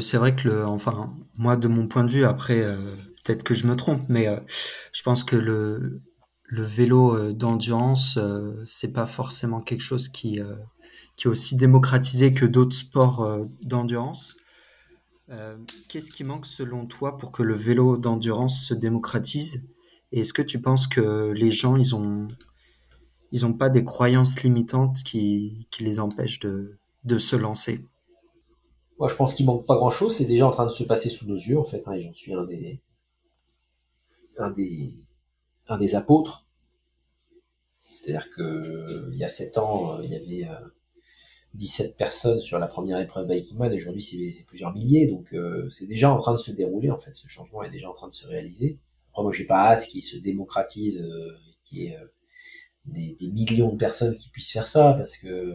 c'est vrai que enfin, moi de mon point de vue, après, euh, peut-être que je me trompe, mais euh, je pense que le, vélo d'endurance, c'est pas forcément quelque chose qui est aussi démocratisé que d'autres sports d'endurance. Qu'est-ce qui manque selon toi pour que le vélo d'endurance se démocratise? Est-ce que tu penses que les gens, ils ont, ils ont pas des croyances limitantes qui, qui les empêchent de, de se lancer? Moi, je pense qu'il manque pas grand-chose. C'est déjà en train de se passer sous nos yeux, en fait. Hein, et j'en suis un des, un des, un des apôtres. C'est-à-dire que il y a sept ans, euh, il y avait 17 euh, personnes sur la première épreuve Biking Man, et aujourd'hui c'est plusieurs milliers, donc euh, c'est déjà en train de se dérouler en fait, ce changement est déjà en train de se réaliser. Après moi j'ai pas hâte qu'il se démocratise, euh, qu'il y ait des, des, millions de personnes qui puissent faire ça, parce que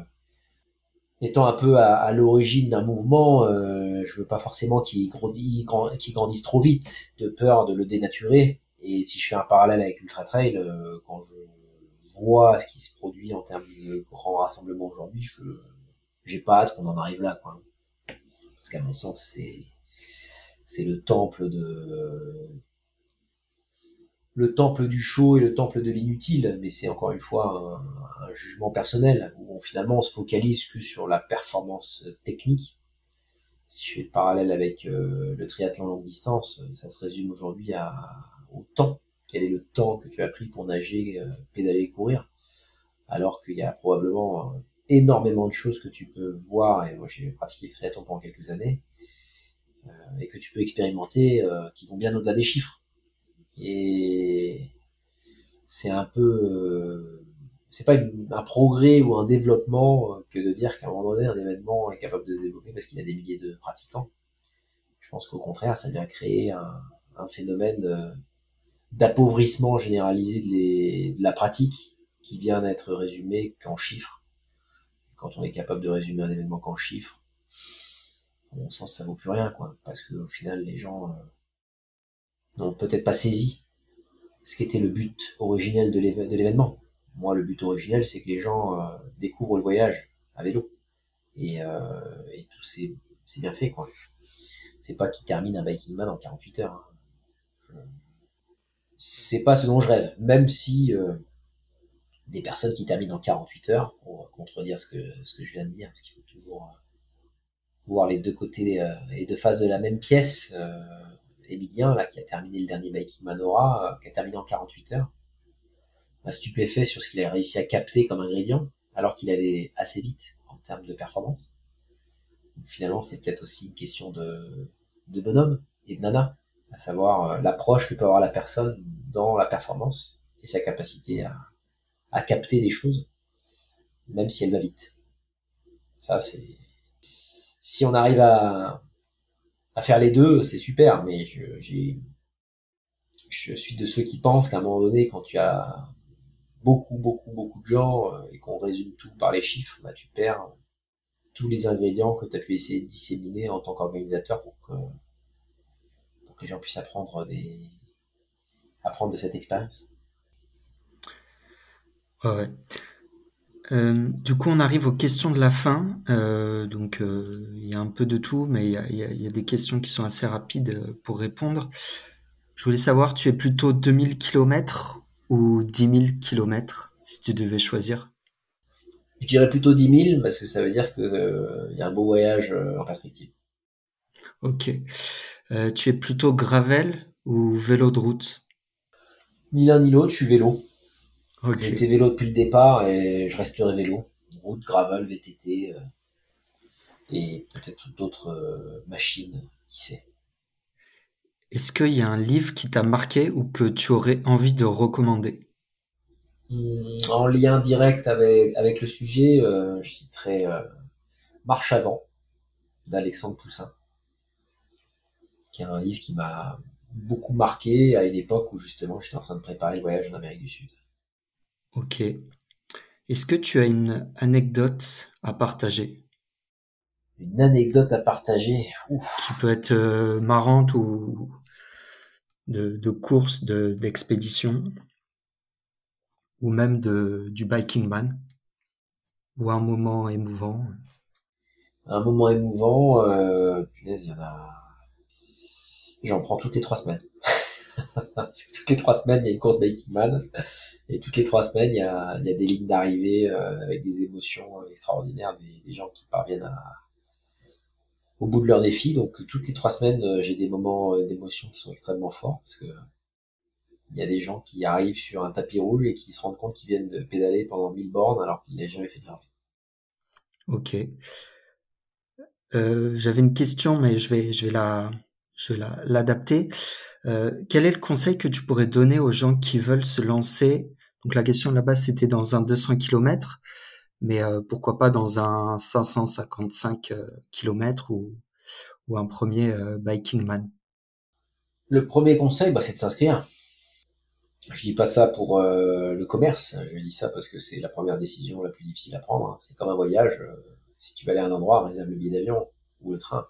étant un peu à, à l'origine d'un mouvement, euh, je veux pas forcément qu'il grandisse, qu grandisse trop vite, de peur de le dénaturer. Et si je fais un parallèle avec Ultra Trail, euh, quand je vois ce qui se produit en termes de grands rassemblements aujourd'hui, je j'ai pas hâte qu'on en arrive là, quoi. Parce qu'à mon sens, c'est le temple de le temple du show et le temple de l'inutile, mais c'est encore une fois un, jugement personnel où on, finalement on se focalise que sur la performance technique. Si je fais le parallèle avec euh, le triathlon longue distance, ça se résume aujourd'hui au temps. Quel est le temps que tu as pris pour nager, euh, pédaler, courir? Alors qu'il y a probablement énormément de choses que tu peux voir, et moi j'ai pratiqué le triathlon pendant quelques années, euh, et que tu peux expérimenter, euh, qui vont bien au-delà des chiffres et c'est un peu, euh, c'est pas un progrès ou un développement que de dire qu'à un moment donné, un événement est capable de se développer parce qu'il a des milliers de pratiquants. Je pense qu'au contraire, ça vient créer un, phénomène d'appauvrissement généralisé de, de, la pratique qui vient d'être résumé qu'en chiffres. Quand on est capable de résumer un événement qu'en chiffres, à mon sens, ça vaut plus rien, quoi. Parce qu'au final, les gens, euh, n'ont peut-être pas saisi ce qu'était le but originel de l'événement. Moi, le but originel, c'est que les gens euh, découvrent le voyage à vélo. Et, euh, tout c'est bien fait, quoi. C'est pas qu'ils terminent un biking man en 48 heures. Hein. C'est pas ce dont je rêve, même si des personnes qui terminent en 48 heures, pour contredire ce que, je viens de dire, parce qu'il faut toujours euh, voir les deux côtés euh, et deux faces de la même pièce. Euh, Emilien, là, qui a terminé le dernier Biking Manora, qui a terminé en 48 heures, m'a stupéfait sur ce qu'il a réussi à capter comme ingrédient, alors qu'il allait assez vite en termes de performance. Finalement, c'est peut-être aussi une question de, de bonhomme et de nana, à savoir l'approche que peut avoir la personne dans la performance et sa capacité à, à capter des choses, même si elle va vite. Ça, c'est... Si on arrive à, faire les deux, c'est super, mais je, suis de ceux qui pensent qu'à un moment donné, quand tu as beaucoup, beaucoup, beaucoup de gens euh, et qu'on résume tout par les chiffres, bah, tu perds tous les ingrédients que tu as pu essayer de disséminer en tant qu'organisateur pour que, pour que les gens puissent apprendre, des, apprendre de cette expérience. Ouais. Euh, du coup, on arrive aux questions de la fin. Euh, donc, euh, il y a un peu de tout, mais il y a, y, a, y a, des questions qui sont assez rapides pour répondre. Je voulais savoir, tu es plutôt 2000 km ou 10 000 km si tu devais choisir? Je dirais plutôt 10 000 parce que ça veut dire qu'il y a un beau voyage en perspective. Ok. tu es plutôt gravel ou vélo de route? Ni l'un ni l'autre, je suis vélo. Okay. Été vélo depuis le départ et je resterai vélo. Route, gravel, VTT euh, et peut-être d'autres euh, machines, qui sait. Est-ce qu'il y a un livre qui t'a marqué ou que tu aurais envie de recommander? Mmh, En lien direct avec, avec le sujet, euh, je citerai Marche avant d'Alexandre Poussin, qui est un livre qui m'a beaucoup marqué à une époque où justement j'étais en train de préparer le voyage en Amérique du Sud. Ok. Est-ce que tu as une anecdote à partager? Une anecdote à partager Ouf. Qui peut être euh, marrante ou de, de course, d'expédition, ou même de, du biking man, ou un moment émouvant? Un moment émouvant, euh, punaise, il y en a. J'en prends toutes les trois semaines. toutes les trois semaines, il y a une course Biking Man. Et toutes les trois semaines, il y a, des lignes d'arrivée euh, avec des émotions extraordinaires, des, gens qui parviennent au bout de leur défi. Donc toutes les trois semaines, euh, j'ai des moments euh, d'émotion qui sont extrêmement forts parce que il y a des gens qui arrivent sur un tapis rouge et qui se rendent compte qu'ils viennent de pédaler pendant 1000 bornes alors qu'ils n'avaient jamais fait de leur vie. Ok. Euh, J'avais une question, mais je vais, je vais l'adapter. Euh, quel est le conseil que tu pourrais donner aux gens qui veulent se lancer? Donc la question là-bas, c'était dans un 200 km, mais euh, pourquoi pas dans un 555 euh, km ou, ou un premier euh, Biking Man? Le premier conseil, bah, c'est de s'inscrire. Je dis pas ça pour euh, le commerce, je dis ça parce que c'est la première décision la plus difficile à prendre. Hein. C'est comme un voyage. si tu vas aller à un endroit, réserve le billet d'avion ou le train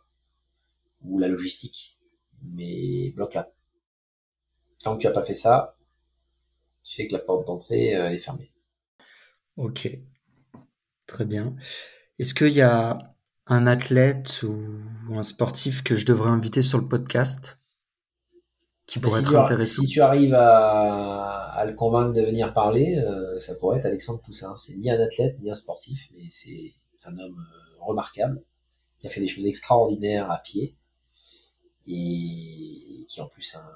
ou la logistique, mais bloque là. Tant que tu n'as pas fait ça, tu sais que la porte d'entrée elle est fermée. Ok, très bien. Est-ce qu'il y a un athlète ou un sportif que je devrais inviter sur le podcast qui pourrait si être intéressant Si tu arrives à, à, le convaincre de venir parler, euh, ça pourrait être Alexandre Poussin. C'est ni un athlète ni un sportif, mais c'est un homme euh, remarquable qui a fait des choses extraordinaires à pied et qui est en plus un,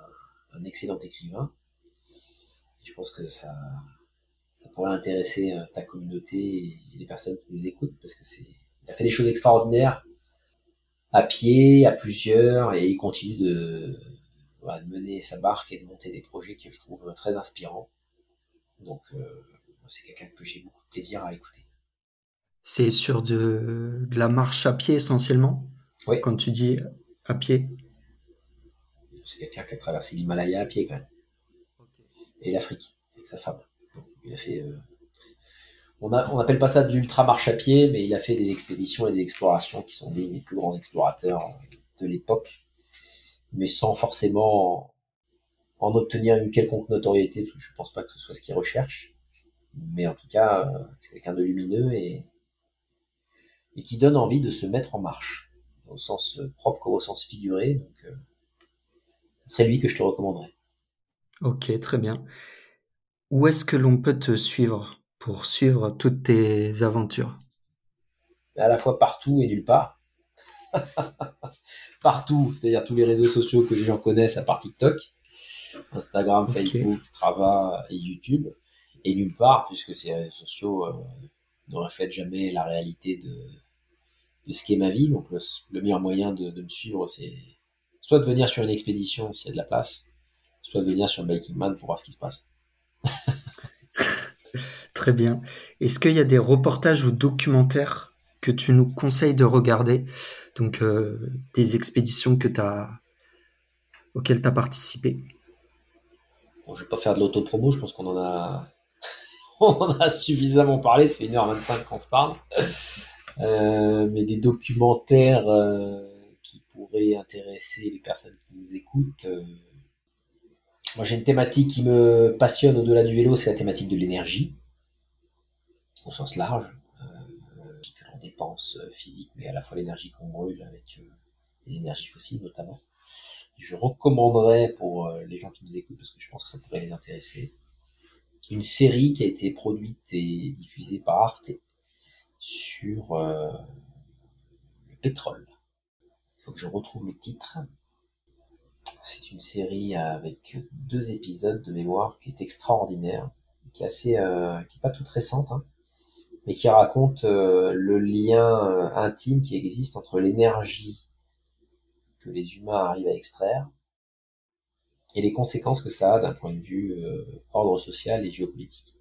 un excellent écrivain. Et je pense que ça, ça pourrait intéresser euh, ta communauté et les personnes qui nous écoutent parce que c'est, il a fait des choses extraordinaires à pied, à plusieurs, et il continue de, voilà, de mener sa barque et de monter des projets que je trouve très inspirants. Donc, euh, c'est quelqu'un que j'ai beaucoup de plaisir à écouter. C'est sur de, de, la marche à pied essentiellement? Oui. Quand tu dis à pied? C'est quelqu'un qui a traversé l'Himalaya à pied quand même. Et l'Afrique, avec sa femme. Donc, il a fait. Euh... On n'appelle on pas ça de l'ultra marche à pied, mais il a fait des expéditions et des explorations qui sont des, des plus grands explorateurs de l'époque, mais sans forcément en obtenir une quelconque notoriété, parce que je pense pas que ce soit ce qu'il recherche. Mais en tout cas, euh, c'est quelqu'un de lumineux et, et qui donne envie de se mettre en marche, au sens propre comme au sens figuré. Donc, euh, ce serait lui que je te recommanderais. Ok, très bien. Où est-ce que l'on peut te suivre pour suivre toutes tes aventures? À la fois partout et nulle part. partout, c'est-à-dire tous les réseaux sociaux que les gens connaissent à part TikTok, Instagram, okay. Facebook, Strava et YouTube, et nulle part, puisque ces réseaux sociaux euh, ne reflètent jamais la réalité de, de ce qu'est ma vie. Donc le, le meilleur moyen de, de me suivre, c'est soit de venir sur une expédition s'il y a de la place, soit de venir sur Biking Man pour voir ce qui se passe. Très bien. Est-ce qu'il y a des reportages ou documentaires que tu nous conseilles de regarder? Donc, euh, des expéditions que as, auxquelles tu as participé? Bon, Je ne vais pas faire de l'autopromo, je pense qu'on en a... On en a suffisamment parlé, ça fait 1h25 qu'on se parle. Euh, mais des documentaires euh, qui pourraient intéresser les personnes qui nous écoutent. euh, moi, j'ai une thématique qui me passionne au-delà du vélo, c'est la thématique de l'énergie, au sens large, euh, que l'on dépense physique, mais à la fois l'énergie qu'on brûle avec euh, les énergies fossiles notamment. Je recommanderais pour euh, les gens qui nous écoutent, parce que je pense que ça pourrait les intéresser, une série qui a été produite et diffusée par Arte sur euh, le pétrole. Faut je retrouve le titre. C'est une série avec deux épisodes de mémoire qui est extraordinaire, qui est assez, euh, qui est pas toute récente, hein, mais qui raconte euh, le lien euh, intime qui existe entre l'énergie que les humains arrivent à extraire et les conséquences que ça a d'un point de vue ordre social et géopolitique.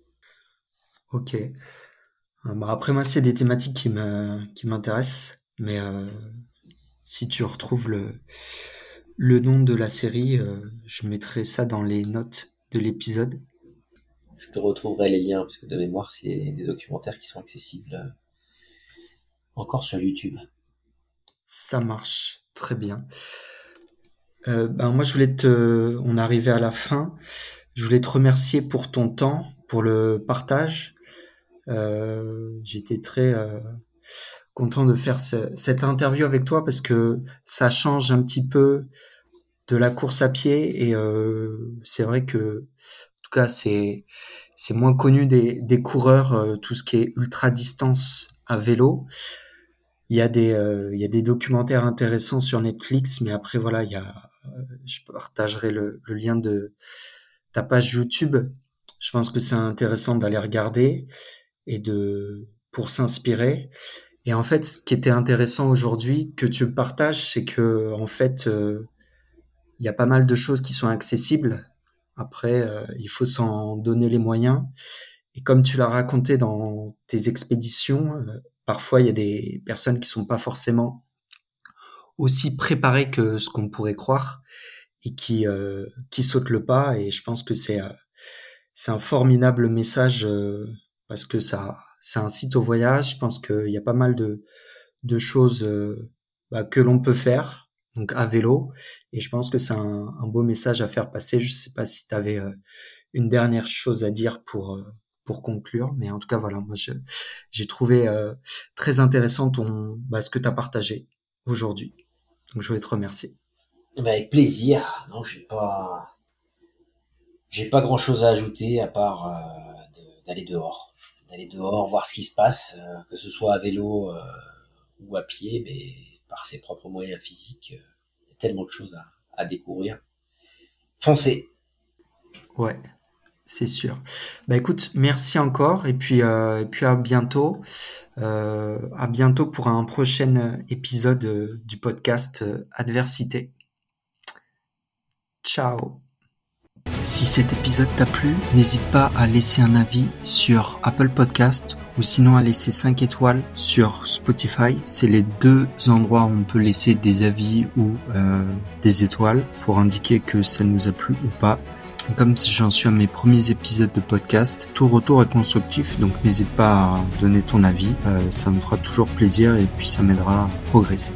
Ok. Bah après moi c'est des thématiques qui m'intéressent, mais si tu retrouves le le nom de la série, euh, je mettrai ça dans les notes de l'épisode. Je te retrouverai les liens, parce que de mémoire, c'est des documentaires qui sont accessibles euh, encore sur YouTube. Ça marche, très bien. Euh, ben moi, je voulais te... On est arrivé à la fin. Je voulais te remercier pour ton temps, pour le partage. Euh, J'étais très content de faire ce, cette interview avec toi parce que ça change un petit peu de la course à pied et euh, c'est vrai que en tout cas c'est c'est moins connu des, des coureurs euh, tout ce qui est ultra distance à vélo. Il y a des euh, il y a des documentaires intéressants sur Netflix mais après voilà il y a je partagerai le, le lien de ta page YouTube. Je pense que c'est intéressant d'aller regarder et de pour s'inspirer et en fait ce qui était intéressant aujourd'hui que tu partages c'est que en fait il y a pas mal de choses qui sont accessibles. Après, euh, il faut s'en donner les moyens. Et comme tu l'as raconté dans tes expéditions, euh, parfois il y a des personnes qui sont pas forcément aussi préparées que ce qu'on pourrait croire et qui euh, qui sautent le pas. Et je pense que c'est c'est un formidable message parce que ça ça incite au voyage. Je pense qu'il y a pas mal de de choses bah, que l'on peut faire donc à vélo. Et je pense que c'est un, beau message à faire passer. Je sais pas si tu avais euh, une dernière chose à dire pour euh, pour conclure, mais en tout cas voilà, moi j'ai trouvé euh, très intéressant bah, ce que tu as partagé aujourd'hui. Donc je voulais te remercier. Eh ben, avec plaisir. Non, j'ai pas j'ai pas grand chose à ajouter à part d'aller dehors, d'aller dehors, voir ce qui se passe, que ce soit à vélo ou à pied, mais par ses propres moyens physiques. Euh, il y a tellement de choses à, découvrir. Foncez. Ouais, c'est sûr. Bah écoute, merci encore et puis, euh, à bientôt. Euh, à bientôt pour un prochain épisode du podcast Adversité. Ciao. Si cet épisode t'a plu, n'hésite pas à laisser un avis sur Apple Podcast ou sinon à laisser 5 étoiles sur Spotify. C'est les deux endroits où on peut laisser des avis ou euh, des étoiles pour indiquer que ça nous a plu ou pas. comme j'en suis à mes premiers épisodes de podcast, tout retour est constructif, donc n'hésite pas à donner ton avis. Euh, ça me fera toujours plaisir et puis ça m'aidera à progresser.